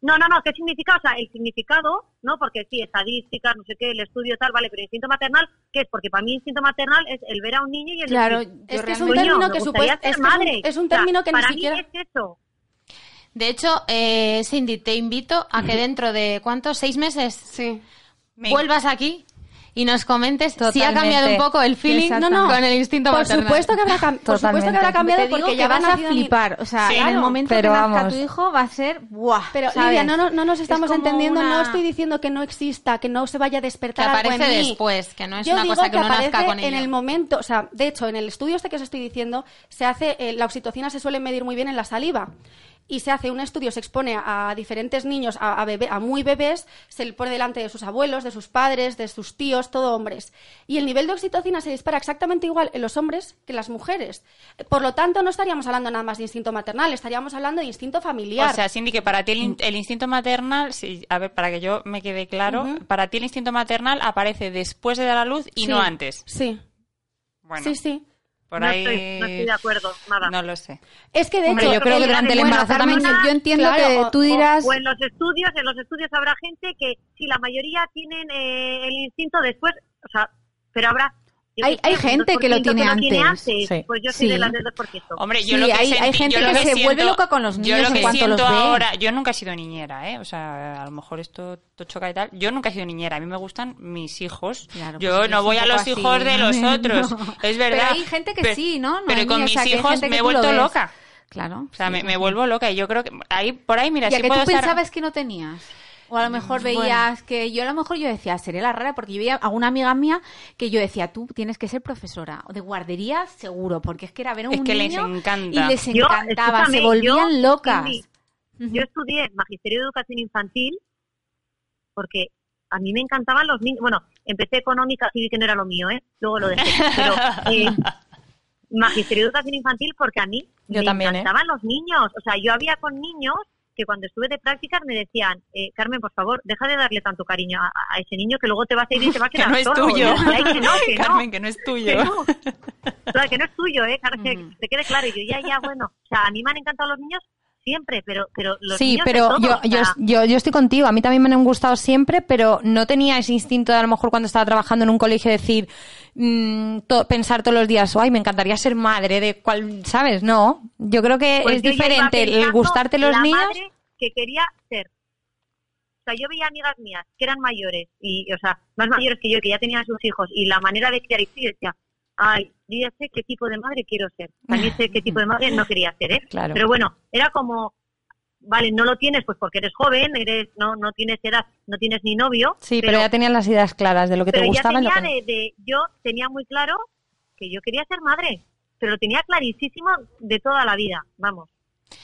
No, no, no, ¿qué significa? O sea, el significado, ¿no? Porque sí, estadísticas, no sé qué, el estudio tal, vale, pero instinto maternal, ¿qué es? Porque para mí instinto maternal es el ver a un niño y el Claro, decir, Es que es un "Coño, término me que ser es que es un- madre". es un O sea, término que ni para siquiera- mí es eso. De hecho, eh, Cindy, te invito a que dentro de, ¿cuántos? ¿Seis meses? Sí. Me- Vuelvas aquí y nos comentes si ha Totalmente. cambiado un poco el feeling No, no. con el instinto Por maternal. supuesto que habrá, cam- por supuesto que Totalmente. habrá cambiado te porque que ya vas a mi- flipar. O sea, Sí, en el momento Pero que nazca vamos. tu hijo va a ser ¡buah! Pero ¿sabes? Lidia, no, no, no nos Es estamos entendiendo, una- no estoy diciendo que no exista, que no se vaya a que despertar algo en aparece mí. después, que no es Yo una digo cosa que, que uno nazca con en el momento, o sea, de hecho, en el estudio este que os estoy diciendo, se hace, eh, la oxitocina se suele medir muy bien en la saliva. Y se hace un estudio, se expone a, diferentes niños, a, a, bebé- a muy bebés, se le pone delante de sus abuelos, de sus padres, de sus tíos, todo hombres. Y el nivel de oxitocina se dispara exactamente igual en los hombres que en las mujeres. Por lo tanto, no estaríamos hablando nada más de instinto maternal, estaríamos hablando de instinto familiar. O sea, Cindy, que para ti el, el instinto maternal, sí, a ver, para que yo me quede claro, para ti el instinto maternal aparece después de dar a luz y Sí. no antes. Sí, Bueno, sí, sí. Por no, ahí estoy, no estoy de acuerdo, nada. no lo sé. Es que de Hombre, hecho, yo creo que el- durante el embarazo también- yo entiendo claro, que o- tú o- dirás... O en los estudios, en los estudios habrá gente que si la mayoría tienen eh, el instinto después, o sea, pero habrá... yo Hay- hay gente que lo 2% tiene tiene antes. antes. Sí. Pues yo soy Sí. de las del 2%. Hombre, yo Sí, lo que hay- sentí- hay gente yo lo que se vuelve siento- loca con los yo niños lo en que cuanto siento los ve. ahora, yo nunca he sido niñera, ¿eh? O sea, a lo mejor esto te choca y tal. Yo nunca he sido niñera. A mí me gustan mis hijos. Claro, yo pues no voy a los así. hijos de los otros. No. Es verdad. Pero hay gente que Pero- sí, ¿no? Pero con O mis sea, que hijos que me he tú lo vuelto loca. Claro. O sea, me, vuelvo loca. Y yo creo que ahí, por ahí, mira, si que tú puedo estar- pensabas que no tenías. O a lo mejor veías que yo a lo mejor yo decía, seré la rara, porque yo veía a una amiga mía que yo decía, tú tienes que ser profesora o de guardería seguro, porque es que era ver a un Es que les encanta. y les Yo, encantaba, se escúchame, volvían yo, locas. Yo estudié Magisterio de Educación Infantil porque a mí me encantaban los niños. Bueno, empecé económica, sí vi que no era lo mío, ¿eh? Luego lo dejé. Pero eh, Magisterio de Educación Infantil porque a mí Yo me también, ¿eh? encantaban los niños. O sea, yo había con niños que cuando estuve de prácticas me decían, eh, Carmen, por favor, deja de darle tanto cariño a, a ese niño que luego te vas a ir y te va a que quedar no es tuyo. Y yo decía, "Ay, que no, que no". Carmen, que no es tuyo. Que no. Claro, que no es tuyo, ¿eh? Claro, que te quede claro. Y yo, ya, ya, bueno. O sea, a mí me han encantado los niños siempre, pero, pero los Sí, niños pero yo, o yo, sea, yo, yo estoy contigo. A mí también me han gustado siempre, pero no tenía ese instinto de a lo mejor cuando estaba trabajando en un colegio decir, mm, to- pensar todos los días, ay, me encantaría ser madre de cual, ¿sabes? No. Yo creo que pues es diferente el gustarte los la niños. madre que quería ser. O sea, yo veía amigas mías que eran mayores, y, o sea, más mayores que yo, que ya tenían sus hijos, y la manera de criar y sí, decía, ay, yo ya sé qué tipo de madre quiero ser. También sé qué tipo de madre no quería ser, ¿eh? Claro. Pero bueno, era como, vale, no lo tienes pues porque eres joven, eres no no tienes edad, no tienes ni novio. Sí, pero, ya tenías las ideas claras de lo que te pero ya gustaba y lo tenía que de, de- yo tenía muy claro que yo quería ser madre, pero lo tenía clarísimo de toda la vida, vamos.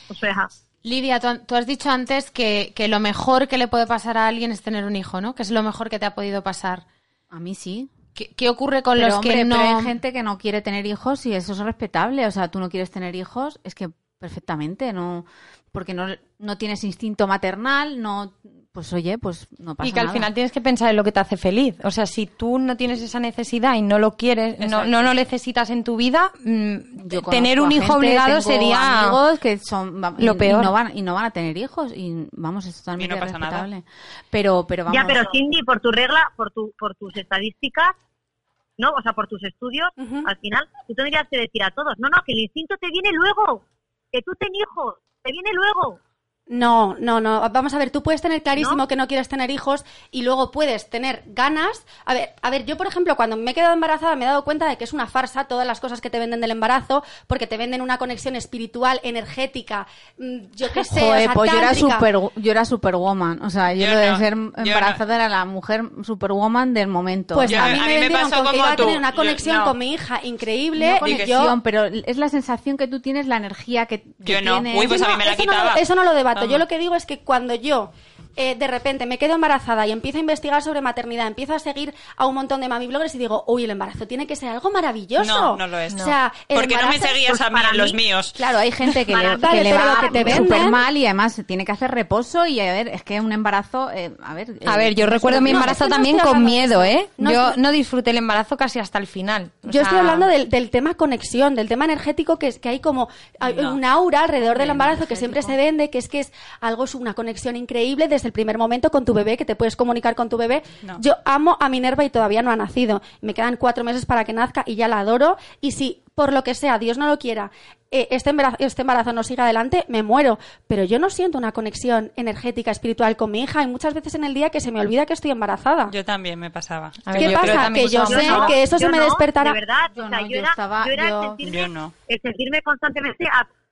O sea, Lidia, tú, tú has dicho antes que, que lo mejor que le puede pasar a alguien es tener un hijo, ¿no? Que es lo mejor que te ha podido pasar. A mí sí. ¿Qué, qué ocurre con Pero, los hombre, que no...? pero hay gente que no quiere tener hijos y eso es respetable. O sea, tú no quieres tener hijos, es que perfectamente, no porque no, no tienes instinto maternal, no pues oye, pues no pasa Y que al nada. final tienes que pensar en lo que te hace feliz. O sea, si tú no tienes esa necesidad y no lo quieres, no, no lo necesitas en tu vida, mm, Yo tener un a hijo gente, obligado tengo sería... amigos que son lo y- peor. y no van y no van a tener hijos y vamos es totalmente Y no pasa nada. pero pero vamos Ya, pero Cindy, por tu regla, por tu, por tus estadísticas, ¿no? O sea, por tus estudios, al final, tú tendrías que decir a todos, no, no, que el instinto te viene luego, que tú ten hijos, te viene luego. No, no, no. Vamos a ver, tú puedes tener clarísimo ¿No? que no quieres tener hijos y luego puedes tener ganas. A ver, a ver, yo por ejemplo, cuando me he quedado embarazada me he dado cuenta de que es una farsa todas las cosas que te venden del embarazo, porque te venden una conexión espiritual, energética, mm, yo qué sé, Joder, o sea, pues yo era super yo era superwoman o sea yo, Yo lo de no, ser embarazada era la mujer superwoman del momento Pues Yo- a mí a me mí me vendieron con que iba a tener una Yo- conexión no. con mi hija increíble. Una conexión yo, pero es la sensación que tú tienes la energía que, que Yo no. tienes. Uy, pues a mí me la eso no lo- quitaba. eso no lo Yo lo que digo es que cuando yo eh, de repente me quedo embarazada y empiezo a investigar sobre maternidad, empiezo a seguir a un montón de mami bloggers y digo, uy, el embarazo tiene que ser algo maravilloso. No, no lo es. O sea, Porque no me seguías a mí para los mí- míos. Claro, hay gente que le, Vale, que le va lo que te súper mal y además se tiene que hacer reposo y a ver, es que un embarazo, eh, a ver... A eh, ver, yo recuerdo mi embarazo no también con hablando de miedo. ¿eh? No yo no disfruté el embarazo casi hasta el final. O Yo estoy hablando del, del tema conexión, del tema energético, que es que hay como hay No. un aura alrededor del embarazo que siempre se vende, que es que es algo, es una conexión increíble el primer momento con tu bebé, que te puedes comunicar con tu bebé. No. Yo amo a Minerva y todavía no ha nacido. Me quedan cuatro meses para que nazca y ya la adoro. Y si por lo que sea, Dios no lo quiera, eh, este, embarazo, este embarazo no siga adelante, me muero. Pero yo no siento una conexión energética, espiritual con mi hija. Hay muchas veces en el día que se me olvida que estoy embarazada. Yo también me pasaba. A ver, ¿Qué pasa? Que yo sé que eso se me no, despertará. De verdad, Yo o sea, no, yo, yo era, estaba- yo era yo- el sentirme, Yo no. el sentirme constantemente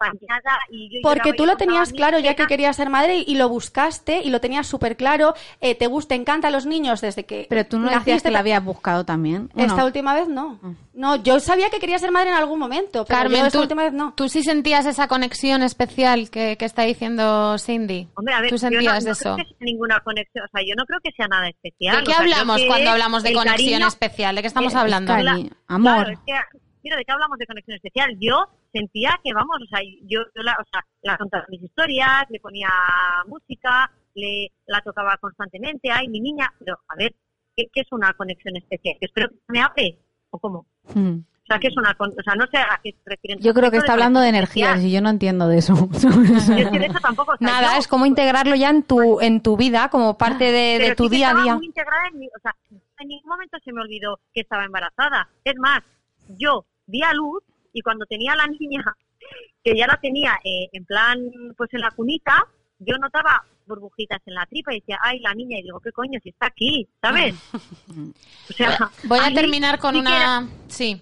apañada y yo Porque tú lo tenías a claro ya que querías ser madre y, lo buscaste y lo tenías súper claro. Eh, te gusta, te encantan los niños desde que. Pero tú no decías naciste, que la habías buscado también. ¿o Esta no? última vez no. No, yo sabía que quería ser madre en algún momento, pero Carmen, yo esta tú, última vez no. Tú sí sentías esa conexión especial que, que está diciendo Cindy. Hombre, a ver, ¿Tú yo no- sentías no, eso? creo que sea ninguna conexión, o sea, yo no creo que sea nada especial. ¿De qué o sea, creo hablamos cuando es hablamos de conexión cariño- especial? ¿De qué estamos hablando? Cla- amor. Claro, es que, mira, ¿de qué hablamos de conexión especial? Yo sentía que, vamos, o sea, yo, yo la, o sea, la contaba mis historias, le ponía música, le la tocaba constantemente, ay, mi niña, pero a ver, ¿qué, qué es una conexión especial? ¿Que espero que me hable? ¿O cómo? Hmm. O sea, ¿qué es una con- o sea, no sé a qué se refieren. Yo creo que está hablando de energías y yo no entiendo de eso. Yo es que de eso tampoco, o sea, Nada, yo- es como integrarlo ya en tu, en tu vida, como parte de, pero de tu sí día a día. muy integrada en mi- o sea, en ningún momento se me olvidó que estaba embarazada. Es más, yo di a luz y cuando tenía a la niña, que ya la tenía eh, en plan, pues en la cunita, yo notaba burbujitas en la tripa y decía, ay, la niña, y digo, ¿qué coño? Si está aquí, ¿sabes? O sea, Voy a terminar con una... Sí,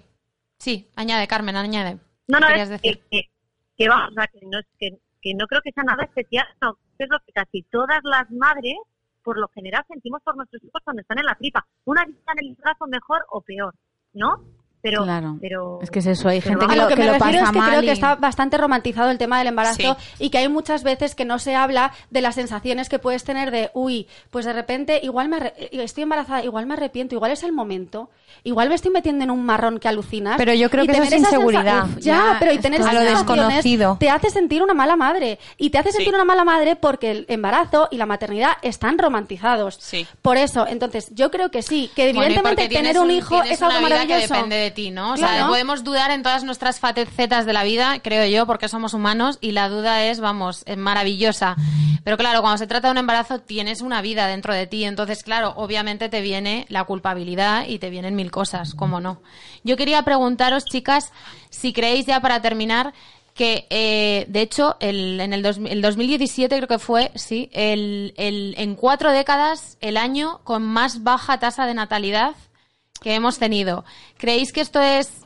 sí, añade, Carmen, añade. No, no, es decir? que, que, que vamos, o sea, que no, es, que, que no creo que sea nada especial, no, es lo que casi todas las madres, por lo general, sentimos por nuestros hijos cuando están en la tripa. Una que está en el brazo mejor o peor, ¿no? Pero, Claro. pero Es que es eso, hay gente A que lo lo, que, que me lo refiero pasa es que mal creo y- que está bastante romantizado el tema del embarazo Sí. y que hay muchas veces que no se habla de las sensaciones que puedes tener de, uy, pues de repente igual me arre- estoy embarazada, igual me arrepiento, igual es el momento, igual me estoy metiendo en un marrón que alucinas. Pero yo creo que eso es inseguridad. sensa- Ya, ya, pero y tener a esas lo desconocido. te hace sentir una mala madre y te hace sentir Sí. una mala madre porque el embarazo y la maternidad están romantizados. Sí. Por eso, entonces yo creo que sí, que evidentemente tener un hijo tienes es algo maravilloso. De ti, ¿no? O sea, podemos dudar en todas nuestras fatecetas de la vida, creo yo, porque somos humanos y la duda es, vamos, es maravillosa. Pero claro, cuando se trata de un embarazo tienes una vida dentro de ti, entonces claro, obviamente te viene la culpabilidad y te vienen mil cosas, ¿cómo no? Yo quería preguntaros, chicas, si creéis ya para terminar que eh, de hecho el, en el, dos- el 2017 creo que fue sí el, el- en cuatro décadas el año con más baja tasa de natalidad que hemos tenido. ¿Creéis que esto es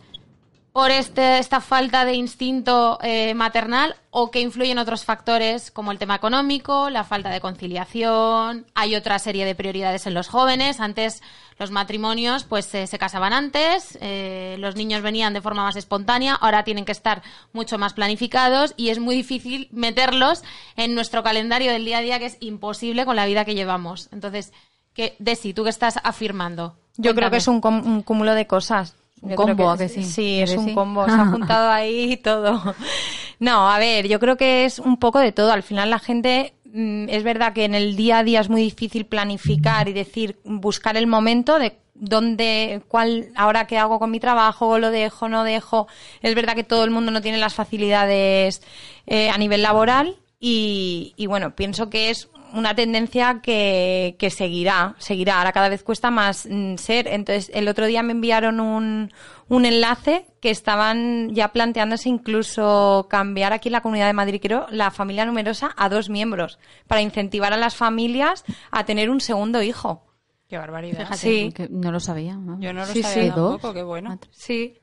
por este, esta falta de instinto eh, maternal o que influyen otros factores como el tema económico, la falta de conciliación? Hay otra serie de prioridades en los jóvenes. Antes los matrimonios pues eh, se casaban antes, eh, los niños venían de forma más espontánea, ahora tienen que estar mucho más planificados y es muy difícil meterlos en nuestro calendario del día a día que es imposible con la vida que llevamos. Entonces, que, Desi, tú que estás afirmando. Yo creo que es un, com- un cúmulo de cosas. Un Yo combo, ¿a que sí? Sí, es ¿Que un sí? combo. Se ha juntado ahí todo. No, a ver, yo creo que es un poco de todo. Al final la gente mm, es verdad que en el día a día es muy difícil planificar y decir, buscar el momento de dónde, cuál, ahora qué hago con mi trabajo, lo dejo, no dejo. Es verdad que todo el mundo no tiene las facilidades eh, a nivel laboral y, y bueno, pienso que es una tendencia que, que seguirá, seguirá. Ahora cada vez cuesta más mm, ser. Entonces, el otro día me enviaron un, un enlace que estaban ya planteándose incluso cambiar aquí en la Comunidad de Madrid, creo, la familia numerosa a dos miembros, para incentivar a las familias a tener un segundo hijo. Qué barbaridad. Fíjate, Sí. que no lo sabía. ¿no? Yo no lo Sí, sabía sí. tampoco, qué bueno. Sí.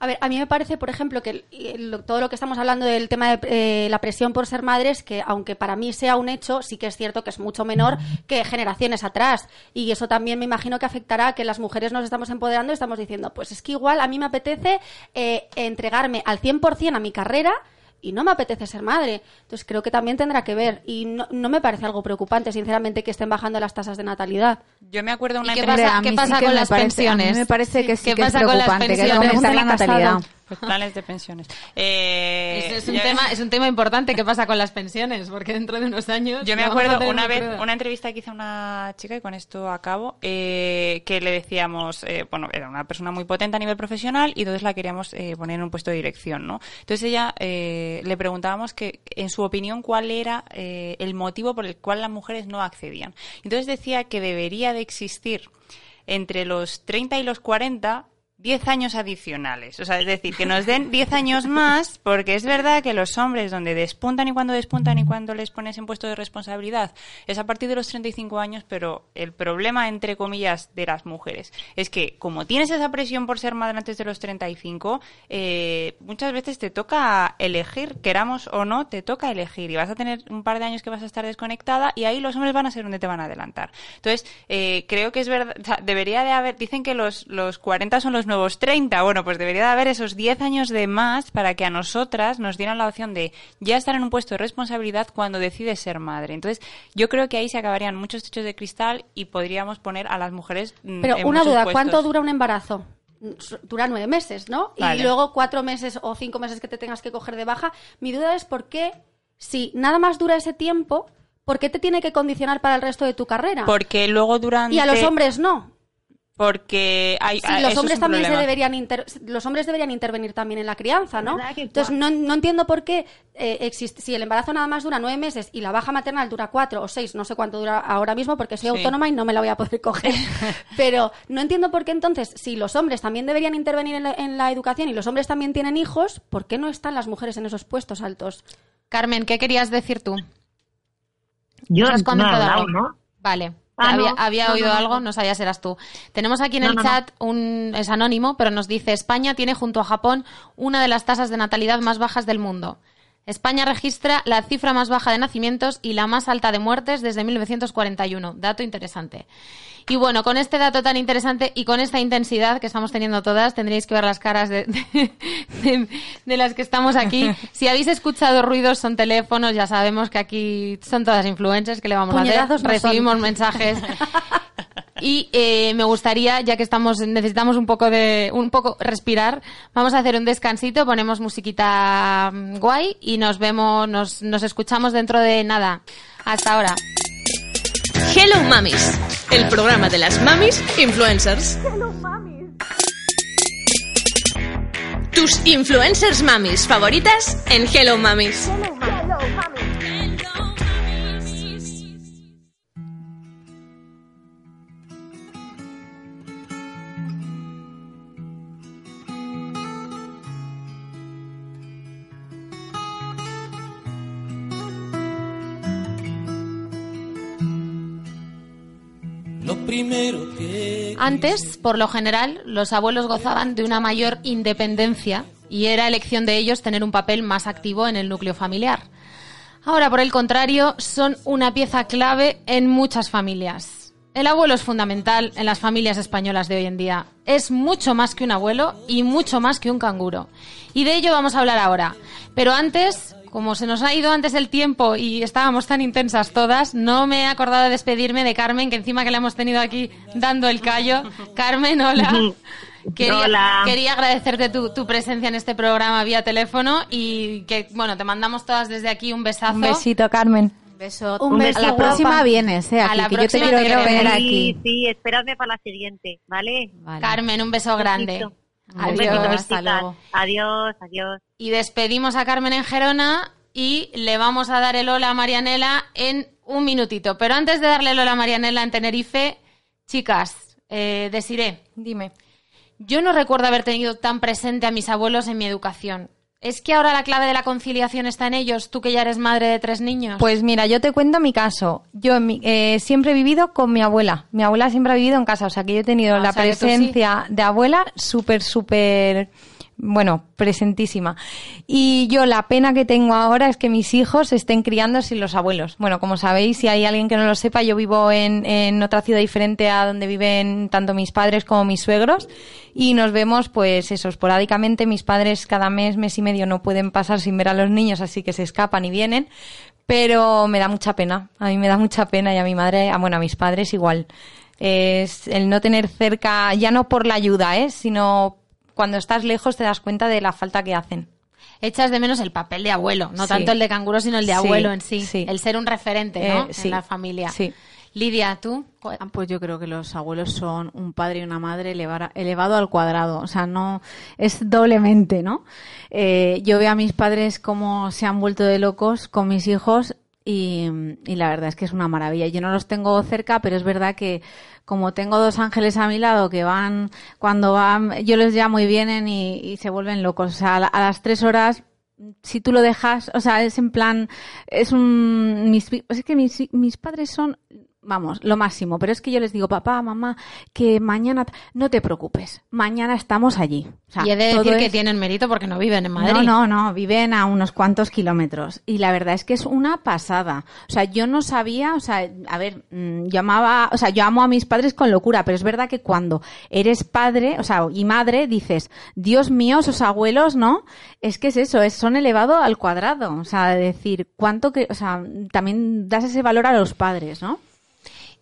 A ver, a mí me parece, por ejemplo, que el- todo lo que estamos hablando del tema de eh, la presión por ser madres, que aunque para mí sea un hecho, sí que es cierto que es mucho menor que generaciones atrás. Y eso también me imagino que afectará a que las mujeres nos estamos empoderando y estamos diciendo, pues es que igual a mí me apetece eh, entregarme al 100% a mi carrera y no me apetece ser madre. Entonces creo que también tendrá que ver. Y no, no me parece algo preocupante, sinceramente, que estén bajando las tasas de natalidad. Yo me acuerdo una ¿Y qué pasa, qué pasa que con las parece- pensiones? a mí me parece que sí ¿Qué que es pasa con las preocupante, que pensiones? aumentar la natalidad. Pues planes de pensiones. Eh, Es, es un tema, es un tema importante. ¿Qué pasa con las pensiones? Porque dentro de unos años. Yo me a acuerdo una vez, cruda. una entrevista que hizo una chica, y con esto acabo, eh, que le decíamos, eh, bueno, era una persona muy potente a nivel profesional y entonces la queríamos eh, poner en un puesto de dirección, ¿no? Entonces ella, eh, le preguntábamos que, en su opinión, cuál era eh, el motivo por el cual las mujeres no accedían. Entonces decía que debería de existir entre los 30 y los 40 10 años adicionales. O sea, es decir, que nos den 10 años más, porque es verdad que los hombres donde despuntan y cuando despuntan y cuando les pones en puesto de responsabilidad es a partir de los 35 años, pero el problema, entre comillas, de las mujeres es que como tienes esa presión por ser madre antes de los 35, eh, muchas veces te toca elegir, queramos o no, te toca elegir y vas a tener un par de años que vas a estar desconectada y ahí los hombres van a ser donde te van a adelantar. Entonces, eh, creo que es verdad, o sea, debería de haber, dicen que los, los 40 son los nuevos 30, bueno, pues debería de haber esos 10 años de más para que a nosotras nos dieran la opción de ya estar en un puesto de responsabilidad cuando decides ser madre. Entonces, yo creo que ahí se acabarían muchos techos de cristal y podríamos poner a las mujeres mm, Pero en una duda, puestos. ¿cuánto dura un embarazo? Dura nueve meses, ¿no? Vale. Y luego cuatro meses o cinco meses que te tengas que coger de baja. Mi duda es por qué, si nada más dura ese tiempo, ¿por qué te tiene que condicionar para el resto de tu carrera? Porque luego durante... Y a los hombres no. Porque hay... Sí, ah, los hombres también se deberían inter- los hombres deberían intervenir también en la crianza, ¿no? ¿Verdad que Entonces no, no entiendo por qué eh, existe si el embarazo nada más dura nueve meses y la baja maternal dura cuatro o seis, no sé cuánto dura ahora mismo porque soy Sí. autónoma y no me la voy a poder coger. Pero no entiendo por qué entonces si los hombres también deberían intervenir en la, en la educación y los hombres también tienen hijos, ¿por qué no están las mujeres en esos puestos altos? Carmen, ¿qué querías decir tú? Yo ¿Has no he comentado hablado? ¿no? Vale. Ah, había no. había No, oído no, algo, no. no sabía si eras tú. Tenemos aquí en el chat, un, es anónimo, pero nos dice, España tiene junto a Japón una de las tasas de natalidad más bajas del mundo. España registra la cifra más baja de nacimientos y la más alta de muertes desde 1941. Dato interesante. Y bueno, con este dato tan interesante y con esta intensidad que estamos teniendo todas, tendréis que ver las caras de, de- de las que estamos aquí. Si habéis escuchado ruidos, son teléfonos, ya sabemos que aquí son todas influencers, que le vamos a hacer? no son. Recibimos mensajes. Y eh, me gustaría, ya que estamos, necesitamos un poco de, un poco respirar, vamos a hacer un descansito, ponemos musiquita mm, guay y nos vemos, nos, nos escuchamos dentro de nada. Hasta ahora. Hello Mamis, el programa de las mamis influencers. Tus influencers mamis favoritas en Hello Mamis. Lo Antes, por lo general, los abuelos gozaban de una mayor independencia y era elección de ellos tener un papel más activo en el núcleo familiar. Ahora, por el contrario, son una pieza clave en muchas familias. El abuelo es fundamental en las familias españolas de hoy en día. Es mucho más que un abuelo y mucho más que un canguro. Y de ello vamos a hablar ahora. Pero antes, como se nos ha ido antes el tiempo y estábamos tan intensas todas, no me he acordado de despedirme de Carmen, que encima que la hemos tenido aquí dando el callo. Carmen, hola. Quería, Hola. quería agradecerte tu, tu presencia en este programa vía teléfono y que, bueno, te mandamos todas desde aquí un besazo. Un besito, Carmen. Beso. Un beso a la guapa. próxima vienes, ¿eh? A la que yo te próxima quiero te quiero ver ver aquí. Sí, sí, esperadme para la siguiente, ¿vale? Vale. Carmen, un beso grande. besito. Un Adiós. Adiós, adiós. Y despedimos a Carmen en Gerona y le vamos a dar el hola a Marianela en un minutito. Pero antes de darle el hola a Marianela en Tenerife, chicas, eh, Desiré, Dime. yo no recuerdo haber tenido tan presente a mis abuelos en mi educación. ¿Es que ahora la clave de la conciliación está en ellos, tú que ya eres madre de tres niños? Pues mira, yo te cuento mi caso. Yo eh, siempre he vivido con mi abuela. Mi abuela siempre ha vivido en casa, o sea que yo he tenido Ah, la sí. presencia de abuela súper, súper, bueno, presentísima. Y yo la pena que tengo ahora es que mis hijos estén criando sin los abuelos. Bueno, como sabéis, si hay alguien que no lo sepa, yo vivo en, en otra ciudad diferente a donde viven tanto mis padres como mis suegros y nos vemos pues eso, esporádicamente. Mis padres cada mes, mes y medio no pueden pasar sin ver a los niños, así que se escapan y vienen pero me da mucha pena. A mí me da mucha pena y a mi madre, a, bueno, a mis padres igual. Es el no tener cerca, ya no por la ayuda, ¿eh? sino cuando estás lejos te das cuenta de la falta que hacen. Echas de menos el papel de abuelo, no Sí. tanto el de canguro, sino el de Sí, abuelo en sí. sí. El ser un referente, ¿no? Eh, sí. En la familia. Sí. Lidia, ¿tú? Ah, Pues yo creo que los abuelos son un padre y una madre elevado al cuadrado, o sea, no es doblemente, ¿no? Eh, yo veo a mis padres cómo se han vuelto de locos con mis hijos y, y la verdad es que es una maravilla. Yo no los tengo cerca, pero es verdad que como tengo dos ángeles a mi lado que van, cuando van, yo les llamo y vienen y, y se vuelven locos. O sea, a, la- a las tres horas si tú lo dejas, o sea, es en plan, es un, mis, es que mis, mis padres son, vamos, lo máximo, pero es que yo les digo, papá, mamá, que mañana, no te preocupes, mañana estamos allí. O sea, y he de decir que tienen mérito porque no viven en Madrid. no, no, no, viven a unos cuantos kilómetros. Y la verdad es que es una pasada. O sea, yo no sabía, o sea, a ver, mm, yo amaba, o sea, yo amo a mis padres con locura, pero es verdad que cuando eres padre, o sea, y madre, dices, Dios mío, esos abuelos, ¿no? Es que es eso, es, son elevado al cuadrado. O sea, decir, cuánto que, o sea, también das ese valor a los padres, ¿no?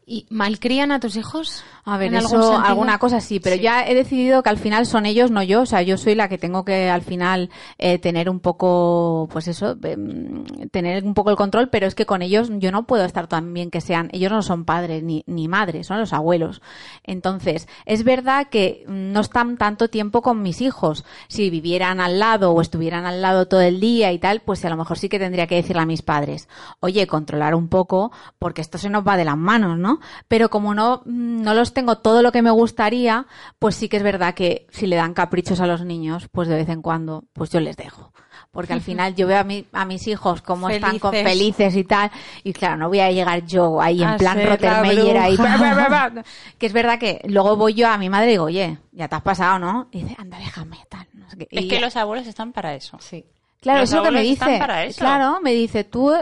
¿Y malcrían a tus hijos? A ver, ¿En algún eso, alguna cosa sí, pero ya he decidido que al final son ellos, no yo. O sea, yo soy la que tengo que al final eh, tener un poco, pues eso, em, tener un poco el control, pero es que con ellos yo no puedo estar tan bien que sean, ellos no son padres ni, ni madres, son los abuelos. Entonces, es verdad que no están tanto tiempo con mis hijos. Si vivieran al lado o estuvieran al lado todo el día y tal, pues a lo mejor sí que tendría que decirle a mis padres, oye, controlar un poco, porque esto se nos va de las manos, ¿no? Pero como no, mm, no los tengo todo lo que me gustaría, pues sí que es verdad que si le dan caprichos a los niños, pues de vez en cuando, pues yo les dejo. Porque al final yo veo a, mi- a mis hijos cómo están con Felices. y tal, y claro, no voy a llegar yo ahí en A plan Rottermeier ahí. que es verdad que luego voy yo a mi madre y digo, oye, ya te has pasado, ¿no? Y dice, anda, déjame, tal. No sé qué. Es Y que ya- los abuelos están para eso. Sí. Claro, los eso es lo que me dice. para eso. Claro, me dice, tú,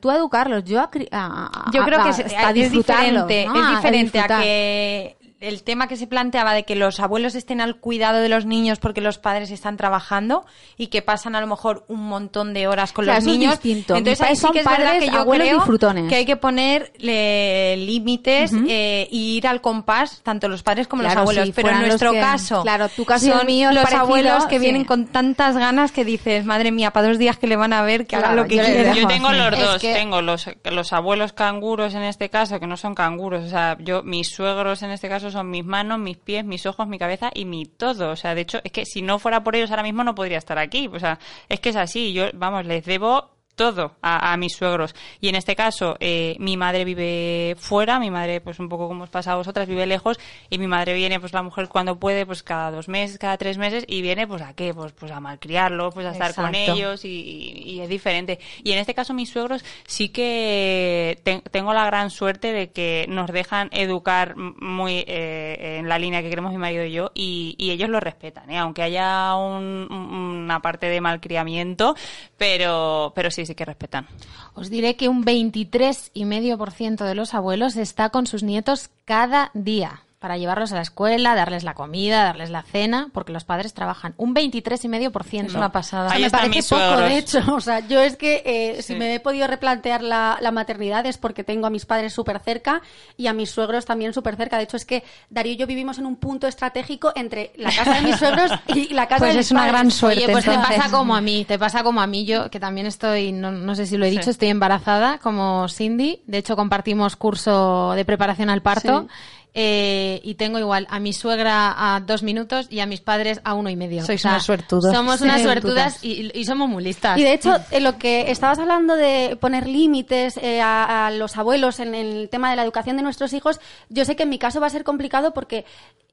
tú a educarlos, yo a, a- a- Yo creo a- que es, a es disfrutarlos, diferente, ¿no? es diferente a, que el tema que se planteaba de que los abuelos estén al cuidado de los niños porque los padres están trabajando y que pasan a lo mejor un montón de horas con Claro, los niños. distinto. Entonces ahí sí que es verdad que yo abuelos creo disfrutones. que hay que ponerle límites eh, y ir al compás tanto los padres como Claro, los abueos. si Pero en nuestro que- caso, claro, tu caso son mío los parecido, abuelos que sí. vienen con tantas ganas que dices, madre mía, para dos días que le van a ver que haga lo que yo quiera. Yo tengo los Es dos, que- tengo los, los abuelos canguros en este caso, que no son canguros, o sea, yo, mis suegros en este caso son mis manos, mis pies, mis ojos, mi cabeza y mi todo, o sea, de hecho, es que si no fuera por ellos ahora mismo no podría estar aquí, o sea, es que es así, yo, vamos, les debo todo a, a mis suegros. Y en este caso, eh, mi madre vive fuera, mi madre, pues un poco como os pasa a vosotras, vive lejos, y mi madre viene, pues la mujer cuando puede, pues cada dos meses, cada tres meses, y viene, pues a qué, pues, pues a malcriarlo, pues a estar con ellos, y, y- y es diferente. Y en este caso, mis suegros sí que ten- tengo la gran suerte de que nos dejan educar muy eh, en la línea que queremos mi marido y yo, y, y ellos lo respetan, ¿eh? aunque haya un- una parte de malcriamiento, pero, pero sí, que. Os diré que un 23,5% de los abuelos está con sus nietos cada día. Para llevarlos a la escuela, darles la comida, darles la cena, porque los padres trabajan un 23,5%. Es una pasada. Ahí me parece poco, suegros. de hecho. O sea, yo es que eh, si me he podido replantear la, la maternidad es porque tengo a mis padres súper cerca y a mis suegros también súper cerca. De hecho, es que Darío y yo vivimos en un punto estratégico entre la casa de mis suegros y la casa Pues de mis es una padres. gran suerte. Oye, pues te pasa como a mí, te pasa como a mí, yo que también estoy, no, no sé si lo he dicho, Sí. estoy embarazada como Cindy, de hecho compartimos curso de preparación al parto. Sí. Eh, y tengo igual a mi suegra a dos minutos y a mis padres a uno y medio. Sois unas suertudos. Somos Sí. unas suertudas y, y somos muy listas. Y de hecho, en lo que estabas hablando de poner límites eh, a, a los abuelos en el tema de la educación de nuestros hijos, yo sé que en mi caso va a ser complicado porque,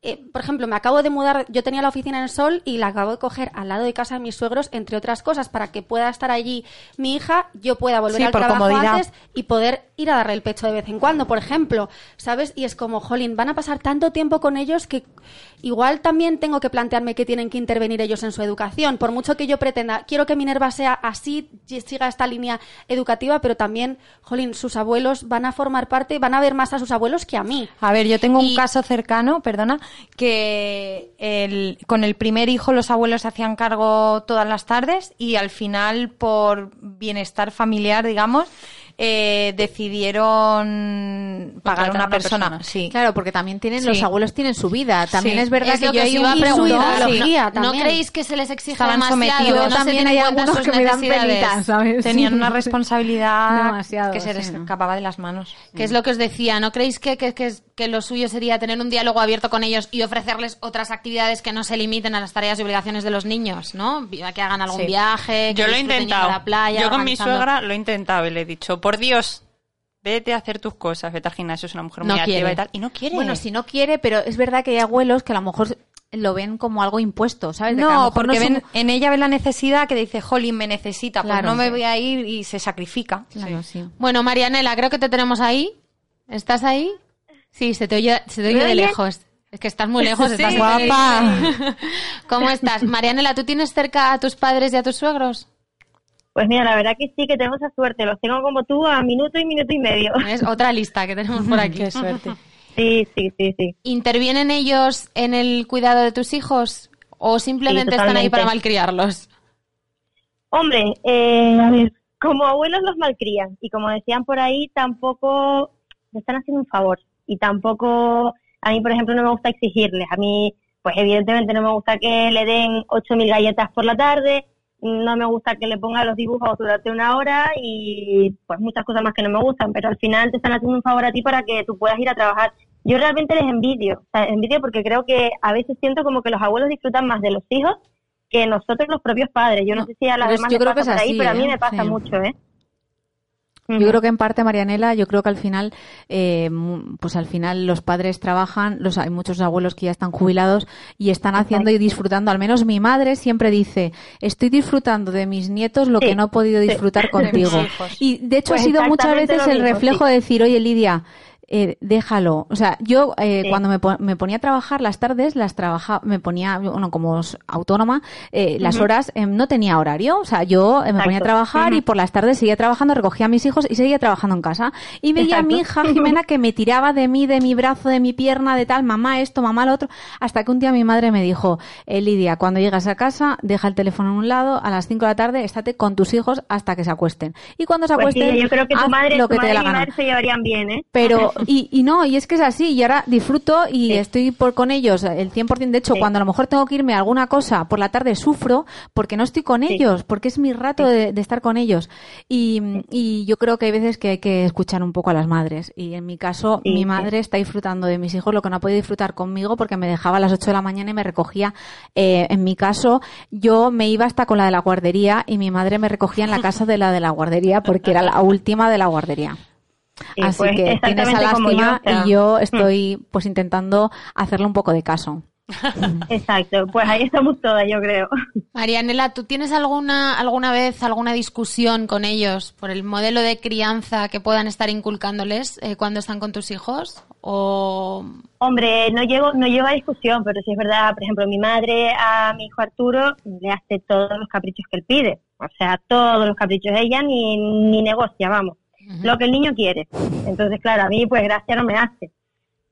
eh, por ejemplo, me acabo de mudar, yo tenía la oficina en el Sol y la acabo de coger al lado de casa de mis suegros, entre otras cosas, para que pueda estar allí mi hija, yo pueda volver Sí, al trabajo comodidad. antes y poder ir a darle el pecho de vez en cuando, por ejemplo, ¿sabes? Y es como, jolín, van a pasar tanto tiempo con ellos que igual también tengo que plantearme que tienen que intervenir ellos en su educación, por mucho que yo pretenda, quiero que Minerva sea así, y siga esta línea educativa, pero también, jolín, sus abuelos van a formar parte, van a ver más a sus abuelos que a mí. A ver, yo tengo un caso cercano, perdona, que el- con el primer hijo los abuelos se hacían cargo todas las tardes y al final, por bienestar familiar, digamos, eh, decidieron pagar a una, persona. persona. Sí. Claro, porque también tienen, Sí. los abuelos tienen su vida. También Sí. es verdad Es que yo que un iba a preguntar. ¿No creéis que se les exige Estaban demasiado? sometidos. ¿No se también hay algunos sus que me dan. Tenían una responsabilidad Demasiado, que se les sí. escapaba de las manos. Que es lo que os decía, ¿no creéis que, que, que, que lo suyo sería tener un diálogo abierto con ellos y ofrecerles otras actividades que no se limiten a las tareas y obligaciones de los niños, ¿no? Que hagan algún Sí. viaje, que Yo lo he intentado. a la playa, Yo con mi suegra lo he intentado y le he dicho, por Dios, vete a hacer tus cosas, vete al gimnasio, es una mujer No muy activa y tal. Y no quiere. Bueno, si no quiere, pero es verdad que hay abuelos que a lo mejor lo ven como algo impuesto, ¿sabes? De que a lo No, mejor porque ven, en ella ve la necesidad que dice, Jolín, me necesita, pues Claro. no me voy a ir y se sacrifica. Claro, sí. Bueno, Marianela, creo que te tenemos ahí. ¿Estás ahí? Sí, se te oye, se te oye de lejos. Es que estás muy lejos, estás Sí. Guapa. ¿Cómo estás? Marianela, ¿tú tienes cerca a tus padres y a tus suegros? Pues mira, la verdad que sí, que tengo esa suerte. Los tengo como tú a minuto y minuto y medio. Es otra lista que tenemos por aquí. Qué suerte. Sí, sí, sí, sí. ¿Intervienen ellos en el cuidado de tus hijos o simplemente Sí, están ahí para malcriarlos? Hombre, eh, a ver, como abuelos los malcrían y como decían por ahí, tampoco me están haciendo un favor y tampoco, a mí por ejemplo no me gusta exigirles, a mí pues evidentemente no me gusta que le den 8.000 galletas por la tarde, no me gusta que le ponga los dibujos durante una hora y pues muchas cosas más que no me gustan, pero al final te están haciendo un favor a ti para que tú puedas ir a trabajar. Yo realmente les envidio, o sea, envidio porque creo que a veces siento como que los abuelos disfrutan más de los hijos que nosotros los propios padres. Yo no, No, sé si a las demás les pasa por ahí, pero a mí ¿eh? me pasa Sí. mucho, ¿eh? Yo creo que en parte, Marianela, yo creo que al final, eh, pues al final los padres trabajan, los, hay muchos abuelos que ya están jubilados y están haciendo y disfrutando. Al menos mi madre siempre dice, estoy disfrutando de mis nietos lo Sí, que no he podido sí. disfrutar contigo. Y de hecho Pues ha sido muchas veces el mismo, reflejo sí. de decir, oye Lidia, eh, déjalo. O sea, yo eh, Sí. cuando me, po- me ponía a trabajar las tardes, las trabajaba, me ponía, bueno, como autónoma, eh, las horas eh, no tenía horario. O sea, yo me ponía a trabajar y por las tardes seguía trabajando, recogía a mis hijos y seguía trabajando en casa. Y veía a mi hija. Jimena que me tiraba de mí, de mi brazo, de mi pierna, de tal, mamá esto, mamá lo otro. Hasta que un día mi madre me dijo, eh, Lidia, cuando llegas a casa, deja el teléfono en un lado, a las 5 de la tarde, estate con tus hijos hasta que se acuesten. Y cuando se Pues sí, acuesten, yo creo que tu madre, lo tu que te dé la gana. se llevarían bien, ¿eh? Pero, y, y no, y es que es así, y ahora disfruto y estoy por con ellos el 100%. De hecho, Sí. cuando a lo mejor tengo que irme a alguna cosa por la tarde, sufro porque no estoy con Sí. ellos, porque es mi rato de, de estar con ellos. Y, y yo creo que hay veces que hay que escuchar un poco a las madres. Y en mi caso, mi madre está disfrutando de mis hijos lo que no ha podido disfrutar conmigo porque me dejaba a las 8 de la mañana y me recogía. Eh, en mi caso, yo me iba hasta con la de la guardería y mi madre me recogía en la casa de la de la guardería porque era la última de la guardería. Sí, Así pues que tiene esa yo, lástima o sea, y yo estoy pues intentando hacerle un poco de caso. Exacto, pues ahí estamos todas, yo creo. Marianela, ¿tú tienes alguna, alguna vez alguna discusión con ellos por el modelo de crianza que puedan estar inculcándoles eh, cuando están con tus hijos? O Hombre, no llego, no llego a discusión, pero sí es verdad, por ejemplo, mi madre a mi hijo Arturo le hace todos los caprichos que él pide. O sea, todos los caprichos. Ella ni, ni negocia, vamos. Lo que el niño quiere. Entonces, claro, a mí pues gracia no me hace.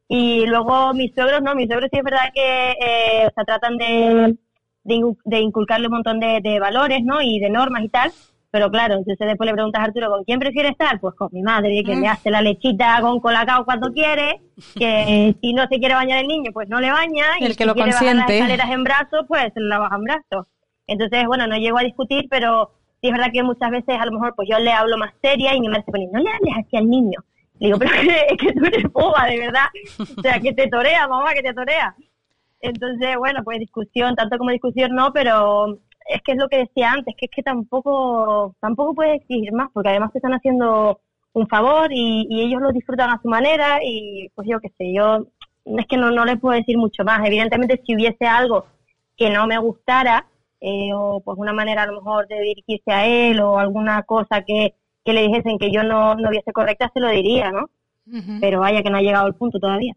Y luego mis suegros, no, mis suegros sí es verdad que eh, o sea, tratan de, de, in- de inculcarle un montón de, de valores, ¿no? Y de normas y tal. Pero claro, entonces después le preguntas a Arturo, ¿con quién prefiere estar? Pues con mi madre, que le hace la lechita con colacao cuando quiere, que si no se quiere bañar el niño, pues no le baña, y El que si lo quiere bajar consiente. las escaleras en brazos, pues la baja en brazos. Entonces, bueno, no llego a discutir, pero sí es verdad que muchas veces a lo mejor pues yo le hablo más seria y mi madre se pone, no le hables así al niño. Le digo, pero es que, tú eres boba, de verdad. O sea, que te torea, mamá, que te torea. Entonces, bueno, pues discusión, tanto como discusión no, pero es que es lo que decía antes, que es que tampoco, tampoco puedes exigir más, porque además te están haciendo un favor y, y ellos lo disfrutan a su manera y pues yo qué sé, yo es que no, no les puedo decir mucho más. Evidentemente, si hubiese algo que no me gustara, eh, o pues una manera a lo mejor de dirigirse a él o alguna cosa que, que le dijesen que yo no, no viese correcta, se lo diría, ¿no? Pero vaya que no ha llegado el punto todavía.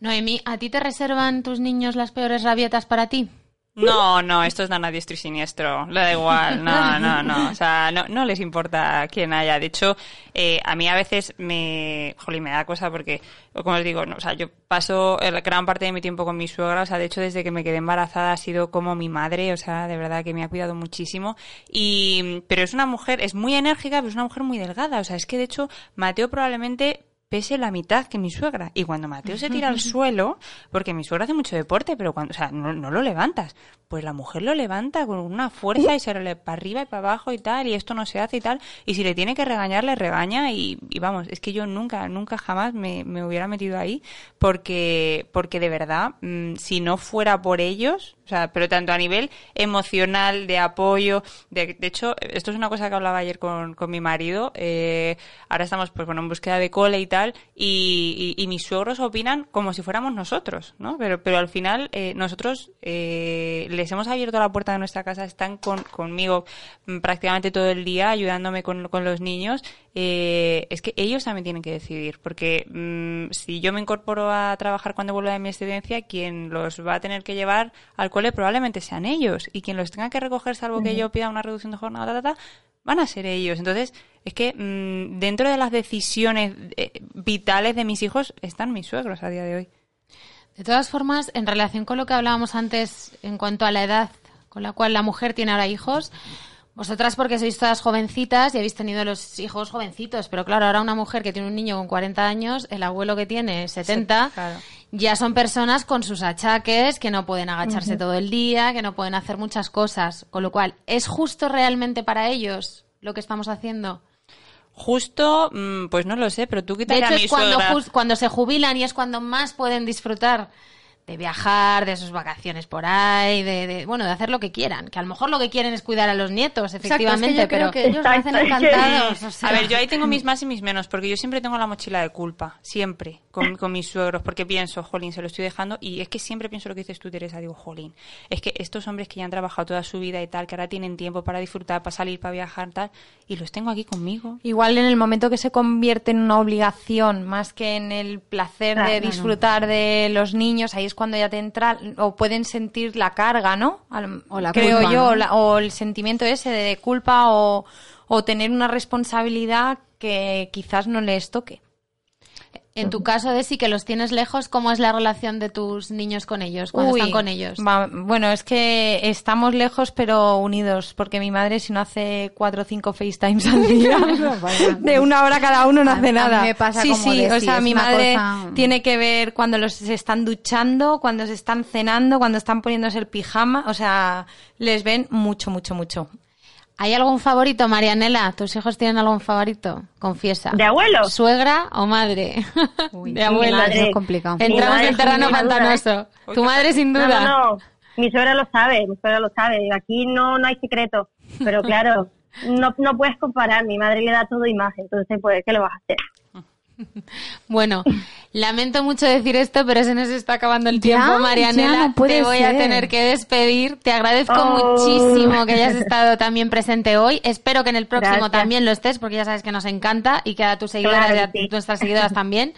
Noemí, ¿a ti te reservan tus niños las peores rabietas para ti? No, no, estos dan a diestro y siniestro. Le da igual, no, no, no. O sea, no, no les importa quién haya. De hecho, eh, a mí a veces me, jolín, me da cosa porque, como os digo, no, o sea, yo paso gran parte de mi tiempo con mi suegra. O sea, de hecho, desde que me quedé embarazada ha sido como mi madre. O sea, de verdad que me ha cuidado muchísimo. Y, pero es una mujer, es muy enérgica, pero es una mujer muy delgada. O sea, es que de hecho, Mateo probablemente pese la mitad que mi suegra. Y cuando Mateo se tira al suelo, porque mi suegra hace mucho deporte, pero cuando, o sea, no, no lo levantas. Pues la mujer lo levanta con una fuerza y se le para arriba y para abajo y tal, y esto no se hace y tal. Y si le tiene que regañar, le regaña y, y vamos, es que yo nunca, nunca jamás me, me hubiera metido ahí porque, porque de verdad, mm, si no fuera por ellos, o sea, pero tanto a nivel emocional, de apoyo, de, de hecho, esto es una cosa que hablaba ayer con, con mi marido, eh, ahora estamos pues bueno en búsqueda de cole y tal, y, y- mis suegros opinan como si fuéramos nosotros, ¿no? Pero, pero al final eh, nosotros eh, les hemos abierto la puerta de nuestra casa, están con, conmigo mm, prácticamente todo el día ayudándome con, con los niños, eh, es que ellos también tienen que decidir, porque mm, si yo me incorporo a trabajar cuando vuelva de mi excedencia, quien los va a tener que llevar al cole probablemente sean ellos, y quien los tenga que recoger, salvo que yo pida una reducción de jornada, ta, ta, ta, van a ser ellos. Entonces, es que mm, dentro de las decisiones eh, vitales de mis hijos están mis suegros a día de hoy. De todas formas, en relación con lo que hablábamos antes en cuanto a la edad con la cual la mujer tiene ahora hijos, vosotras porque sois todas jovencitas y habéis tenido los hijos jovencitos, pero claro, ahora una mujer que tiene un niño con 40 años, el abuelo que tiene 70, claro. ya son personas con sus achaques, que no pueden agacharse todo el día, que no pueden hacer muchas cosas, con lo cual, ¿es justo realmente para ellos lo que estamos haciendo? Justo, mm, pues no lo sé, pero tú De quitas a hecho, mi es cuando, suegra. jus- cuando se jubilan y es cuando más pueden disfrutar de viajar, de sus vacaciones por ahí, de, de- bueno, de hacer lo que quieran. Que a lo mejor lo que quieren es cuidar a los nietos, efectivamente, yo creo pero que ellos lo hacen encantados. o sea. A ver, yo ahí tengo mis más y mis menos, porque yo siempre tengo la mochila de culpa, siempre, con, con mis suegros, porque pienso, jolín, se lo estoy dejando, y es que siempre pienso lo que dices tú, Teresa, digo, jolín, es que estos hombres que ya han trabajado toda su vida y tal, que ahora tienen tiempo para disfrutar, para salir, para viajar, tal, y los tengo aquí conmigo. Igual en el momento que se convierte en una obligación más que en el placer Claro, de no, no. disfrutar de los niños, ahí es cuando ya te entra o pueden sentir la carga, ¿no? Al- O la creo culpa, yo, ¿no? o, la- o el sentimiento ese de culpa o, o tener una responsabilidad que quizás no les toque. En tu caso, Desi, que los tienes lejos, ¿cómo es la relación de tus niños con ellos, cuando Uy, están con ellos? va- bueno, es que estamos lejos pero unidos, porque mi madre si no hace cuatro o cinco FaceTimes al día, de una hora cada uno no A- hace a mí nada. me pasa sí, como sí, o sea, mi madre cosa- tiene que ver cuando los se están duchando, cuando se están cenando, cuando están poniéndose el pijama, o sea, les ven mucho, mucho, mucho. ¿Hay algún favorito, Marianela? ¿Tus hijos tienen algún favorito? Confiesa. ¿De abuelo? ¿Suegra o madre? de abuelo. madre. es complicado. Entramos madre, en terreno duda. pantanoso. Tu madre sin duda. no, no. Mi suegra lo sabe, mi suegra lo sabe. Aquí no, no hay secreto. Pero claro, no, no puedes comparar. Mi madre le da todo y más. Entonces, pues, ¿qué le vas a hacer? Bueno, lamento mucho decir esto, pero se nos está acabando el tiempo, Ya, Marianela. ya no puede Te voy a tener que despedir. Te agradezco Oh. muchísimo que hayas estado también presente hoy. Espero que en el próximo Gracias. también lo estés, porque ya sabes que nos encanta y que a tus seguidoras Claro y a sí. nuestras seguidoras también.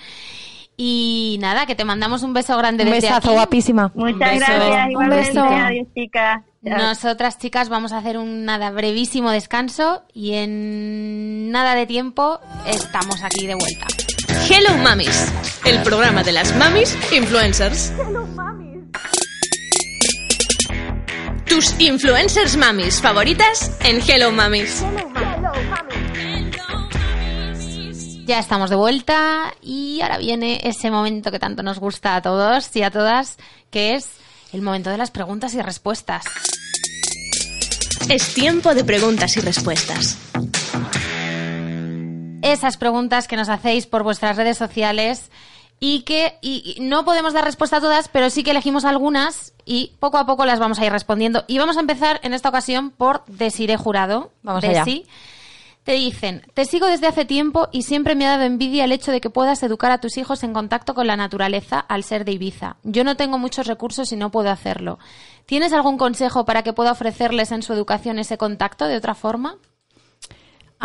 Y nada, que te mandamos un beso grande Un desde besazo, aquí. guapísima. Muchas beso. gracias. Un beso. Adiós, chicas. Nosotras, chicas, vamos a hacer un nada brevísimo descanso y en nada de tiempo estamos aquí de vuelta. Hello Mamis, el programa de las mamis influencers. Tus influencers mamis favoritas en Hello Mamis. Ya estamos de vuelta y ahora viene ese momento que tanto nos gusta a todos y a todas, que es el momento de las preguntas y respuestas. Es tiempo de preguntas y respuestas. Esas preguntas que nos hacéis por vuestras redes sociales y que y, y no podemos dar respuesta a todas, pero sí que elegimos algunas y poco a poco las vamos a ir respondiendo. Y vamos a empezar en esta ocasión por Desiree Jurado. Vamos allá. Desi. Te dicen, te sigo desde hace tiempo y siempre me ha dado envidia el hecho de que puedas educar a tus hijos en contacto con la naturaleza al ser de Ibiza. Yo no tengo muchos recursos y no puedo hacerlo. ¿Tienes algún consejo para que pueda ofrecerles en su educación ese contacto de otra forma?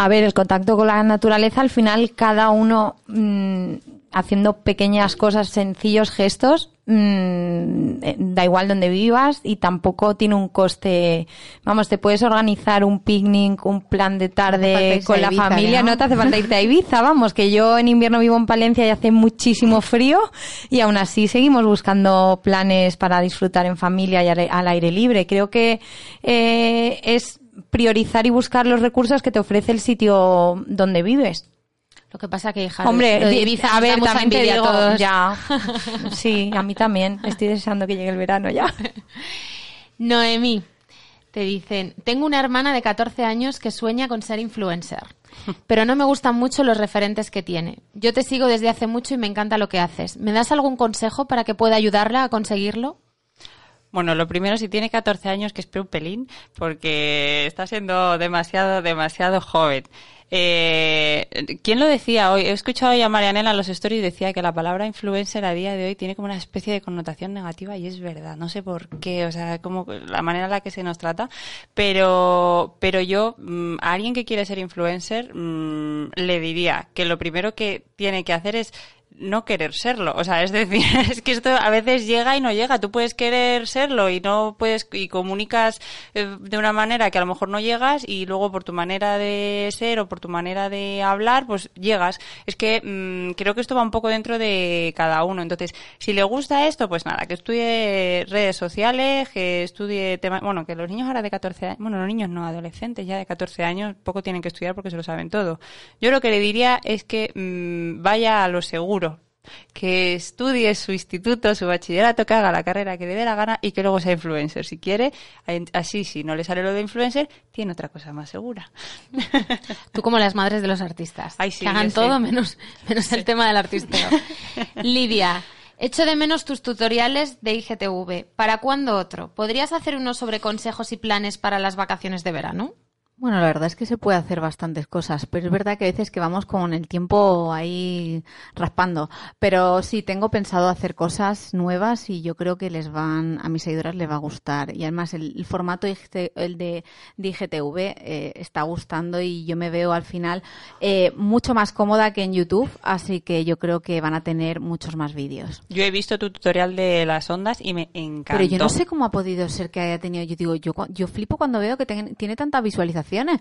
A ver, el contacto con la naturaleza, al final cada uno mm, haciendo pequeñas cosas, sencillos gestos, mm, eh, da igual donde vivas y tampoco tiene un coste. Vamos, te puedes organizar un picnic, un plan de tarde con la Ibiza, familia, ¿no? no te hace falta irte a Ibiza, vamos, que yo en invierno vivo en Palencia y hace muchísimo frío y aún así seguimos buscando planes para disfrutar en familia y al al aire libre. Creo que eh, es priorizar y buscar los recursos que te ofrece el sitio donde vives. Lo que pasa que, hija, Hombre, lo de Ibiza a ver, también te digo, todos. ya. Sí, a mí también. Estoy deseando que llegue el verano ya. Noemí, te dicen, tengo una hermana de 14 años que sueña con ser influencer, pero no me gustan mucho los referentes que tiene. Yo te sigo desde hace mucho y me encanta lo que haces. ¿Me das algún consejo para que pueda ayudarla a conseguirlo? Bueno, lo primero, si tiene 14 años, que espere un pelín, porque está siendo demasiado, demasiado joven. Eh, ¿Quién lo decía hoy? He escuchado hoy a Marianela en los stories y decía que la palabra influencer a día de hoy tiene como una especie de connotación negativa y es verdad. No sé por qué, o sea, como la manera en la que se nos trata. Pero, pero yo, mm, a alguien que quiere ser influencer, mm, le diría que lo primero que tiene que hacer es no querer serlo. O sea, es decir, es que esto a veces llega y no llega. Tú puedes querer serlo y no puedes, y comunicas eh, de una manera que a lo mejor no llegas y luego por tu manera de ser o por tu manera de hablar, pues llegas. Es que mm, creo que esto va un poco dentro de cada uno. Entonces, si le gusta esto, pues nada, que estudie redes sociales, que estudie temas, bueno, que los niños ahora de 14 años, bueno, los niños no, adolescentes ya de 14 años, poco tienen que estudiar porque se lo saben todo. Yo lo que le diría es que mm, vaya a lo seguro, que estudie su instituto, su bachillerato, que haga la carrera que le dé la gana y que luego sea influencer. Si quiere, así si no le sale lo de influencer, tiene otra cosa más segura. Tú como las madres de los artistas, Ay, sí, que hagan todo menos, menos el tema del artisteo. Lidia, echo de menos tus tutoriales de IGTV. ¿Para cuándo otro? ¿Podrías hacer unos sobre consejos y planes para las vacaciones de verano? Bueno, la verdad es que se puede hacer bastantes cosas, pero es verdad que a veces que vamos con el tiempo ahí raspando. Pero sí, tengo pensado hacer cosas nuevas y yo creo que les van, a mis seguidoras les va a gustar. Y además el, el formato el de, de IGTV eh, está gustando y yo me veo al final eh, mucho más cómoda que en YouTube, así que yo creo que van a tener muchos más vídeos. Yo he visto tu tutorial de las ondas y me encantó. Pero yo no sé cómo ha podido ser que haya tenido, yo digo, yo, yo flipo cuando veo que ten- tiene tantas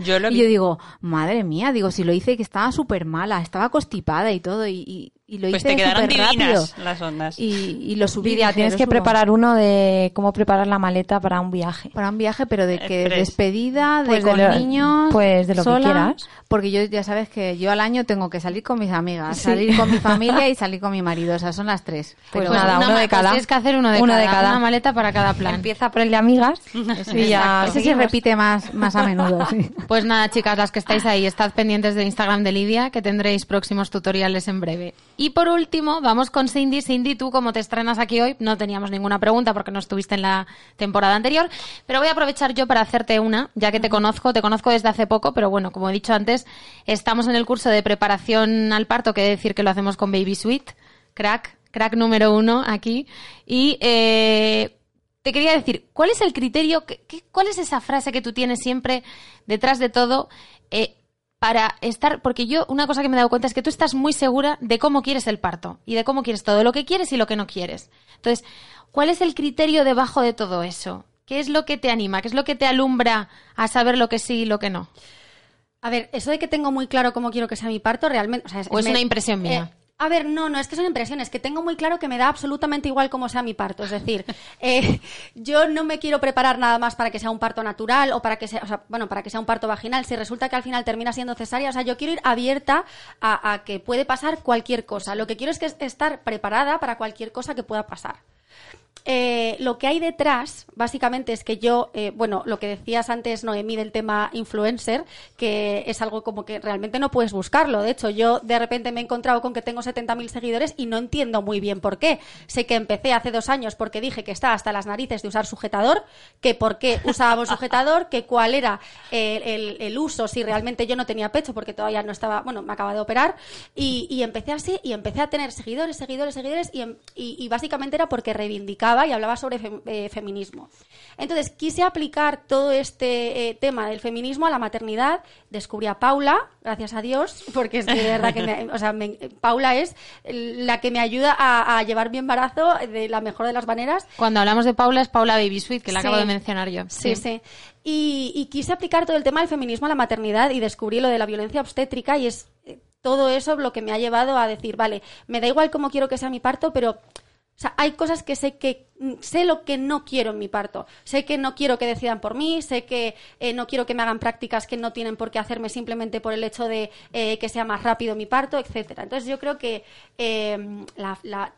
Yo lo y yo digo, madre mía, digo, si lo hice que estaba súper mala, estaba constipada y todo, y, y, y lo Pues hice te quedaron rápido. las ondas. Y, y lo subí. Lidia, tienes que subo. preparar uno de cómo preparar la maleta para un viaje. Para un viaje, pero de que Express. despedida, de Pues de con lo- niños. pues de lo que quieras. Porque yo ya sabes que yo al año tengo que salir con mis amigas, Sí. salir con mi familia y salir con mi marido. O sea, son las tres. Pues Pero- nada, uno de pues cada. tienes que hacer uno de, Uno cada, de cada. Una maleta para cada plan. Empieza por el de amigas y ya. Ese seguimos. repite más, más a menudo. sí. Pues nada, chicas, las que estáis ahí, estad pendientes del Instagram de Lidia, que tendréis próximos tutoriales en breve. Y por último, vamos con Cindy. Cindy, tú como te estrenas aquí hoy, no teníamos ninguna pregunta porque no estuviste en la temporada anterior, pero voy a aprovechar yo para hacerte una, ya que te conozco, te conozco desde hace poco, pero bueno, como he dicho antes, estamos en el curso de preparación al parto, que decir que lo hacemos con Baby Sweet, crack, crack número uno aquí, y eh, te quería decir, ¿cuál es el criterio, cuál es esa frase que tú tienes siempre detrás de todo eh, para estar, porque yo una cosa que me he dado cuenta es que tú estás muy segura de cómo quieres el parto y de cómo quieres todo, lo que quieres y lo que no quieres. Entonces, ¿cuál es el criterio debajo de todo eso? ¿Qué es lo que te anima? ¿Qué es lo que te alumbra a saber lo que sí y lo que no? A ver, eso de que tengo muy claro cómo quiero que sea mi parto, realmente. O, sea, ¿O es me- una impresión mía? eh, A ver, no, no es que son impresiones, que tengo muy claro que me da absolutamente igual cómo sea mi parto. Es decir, eh, yo no me quiero preparar nada más para que sea un parto natural o para que sea, o sea, bueno, para que sea un parto vaginal. Si resulta que al final termina siendo cesárea, o sea, yo quiero ir abierta a, a que puede pasar cualquier cosa. Lo que quiero es que estar preparada para cualquier cosa que pueda pasar. Eh, lo que hay detrás, básicamente, es que yo, eh, bueno, lo que decías antes, Noemí, del tema influencer, que es algo como que realmente no puedes buscarlo. De hecho, yo de repente me he encontrado con que tengo 70.000 seguidores y no entiendo muy bien por qué. Sé que empecé hace dos años porque dije que está hasta las narices de usar sujetador, que por qué usábamos sujetador, que cuál era eh, el, uso, si realmente yo no tenía pecho, porque todavía no estaba, bueno, me acaba de operar, y, empecé así y empecé a tener seguidores, seguidores, seguidores, y, y básicamente era porque reivindicaba y hablaba sobre eh, feminismo. Entonces quise aplicar todo este eh, tema del feminismo a la maternidad. Descubrí a Paula, gracias a Dios, porque es de verdad que o sea, Paula es la que me ayuda a, llevar mi embarazo de la mejor de las maneras. Cuando hablamos de Paula es Paula Baby Sweet, que la acabo de mencionar yo. Sí, sí. Y, y quise aplicar todo el tema del feminismo a la maternidad y descubrí lo de la violencia obstétrica y es eh, todo eso lo que me ha llevado a decir, vale, me da igual cómo quiero que sea mi parto, pero o sea, hay cosas que sé que mm, sé lo que no quiero en mi parto. Sé que no quiero que decidan por mí, sé que eh, no quiero que me hagan prácticas que no tienen por qué hacerme simplemente por el hecho de eh, que sea más rápido mi parto, etcétera. Entonces yo creo que eh,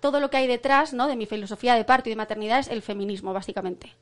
todo lo que hay detrás ¿no? de mi filosofía de parto y de maternidad es el feminismo, básicamente.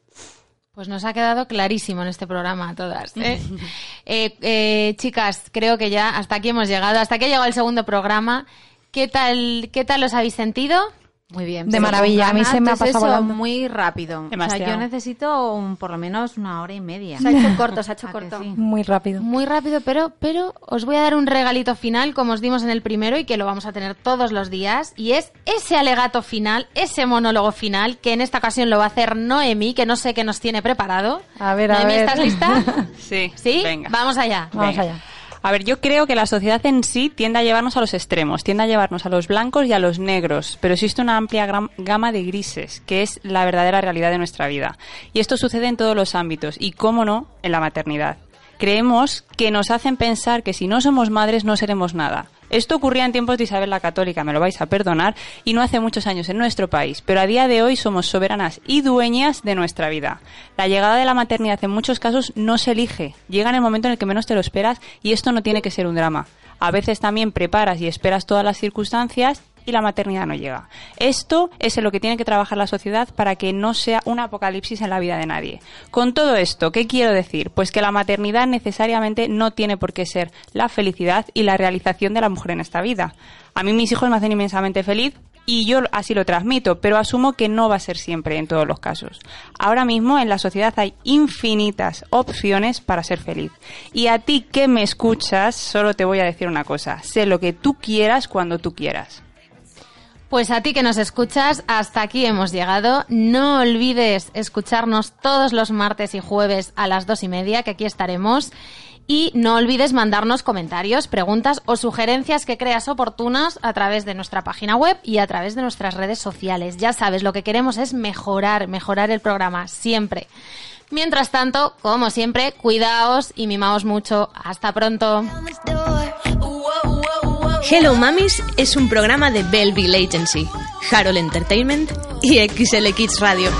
Pues nos ha quedado clarísimo en este programa a todas. chicas, creo que ya hasta aquí hemos llegado, hasta aquí ha llegado el segundo programa. ¿Qué tal, qué tal os habéis sentido? Muy bien. De maravilla. A mí se me ha pasado muy rápido. O sea, yo necesito por lo menos una hora y media. Se ha hecho corto, se ha hecho corto. Muy rápido. Muy rápido, pero, pero os voy a dar un regalito final, como os dimos en el primero y que lo vamos a tener todos los días. Y es ese alegato final, ese monólogo final, que en esta ocasión lo va a hacer Noemi, que no sé qué nos tiene preparado. A ver, a Noemi, ver. ¿estás lista? sí. ¿Sí? Venga. Vamos allá. Vamos allá. A ver, yo creo que la sociedad en sí tiende a llevarnos a los extremos, tiende a llevarnos a los blancos y a los negros, pero existe una amplia gama de grises, que es la verdadera realidad de nuestra vida. Y esto sucede en todos los ámbitos, y cómo no, en la maternidad. Creemos que nos hacen pensar que si no somos madres no seremos nada. Esto ocurría en tiempos de Isabel la Católica, me lo vais a perdonar, y no hace muchos años en nuestro país, pero a día de hoy somos soberanas y dueñas de nuestra vida. La llegada de la maternidad en muchos casos no se elige, llega en el momento en el que menos te lo esperas y esto no tiene que ser un drama. A veces también preparas y esperas todas las circunstancias y la maternidad no llega. Esto es en lo que tiene que trabajar la sociedad para que no sea un apocalipsis en la vida de nadie. Con todo esto, ¿qué quiero decir? Pues que la maternidad necesariamente no tiene por qué ser la felicidad y la realización de la mujer en esta vida. A mí mis hijos me hacen inmensamente feliz, y yo así lo transmito, pero asumo que no va a ser siempre en todos los casos. Ahora mismo en la sociedad hay infinitas opciones para ser feliz. Y a ti que me escuchas, solo te voy a decir una cosa, sé lo que tú quieras cuando tú quieras. Pues a ti que nos escuchas, hasta aquí hemos llegado. No olvides escucharnos todos los martes y jueves a las dos y media, que aquí estaremos. Y no olvides mandarnos comentarios, preguntas o sugerencias que creas oportunas a través de nuestra página web y a través de nuestras redes sociales. Ya sabes, lo que queremos es mejorar, mejorar el programa, siempre. Mientras tanto, como siempre, cuidaos y mimaos mucho. Hasta pronto. Hello Mamis es un programa de Belleville Agency, Harold Entertainment y XL Kids Radio.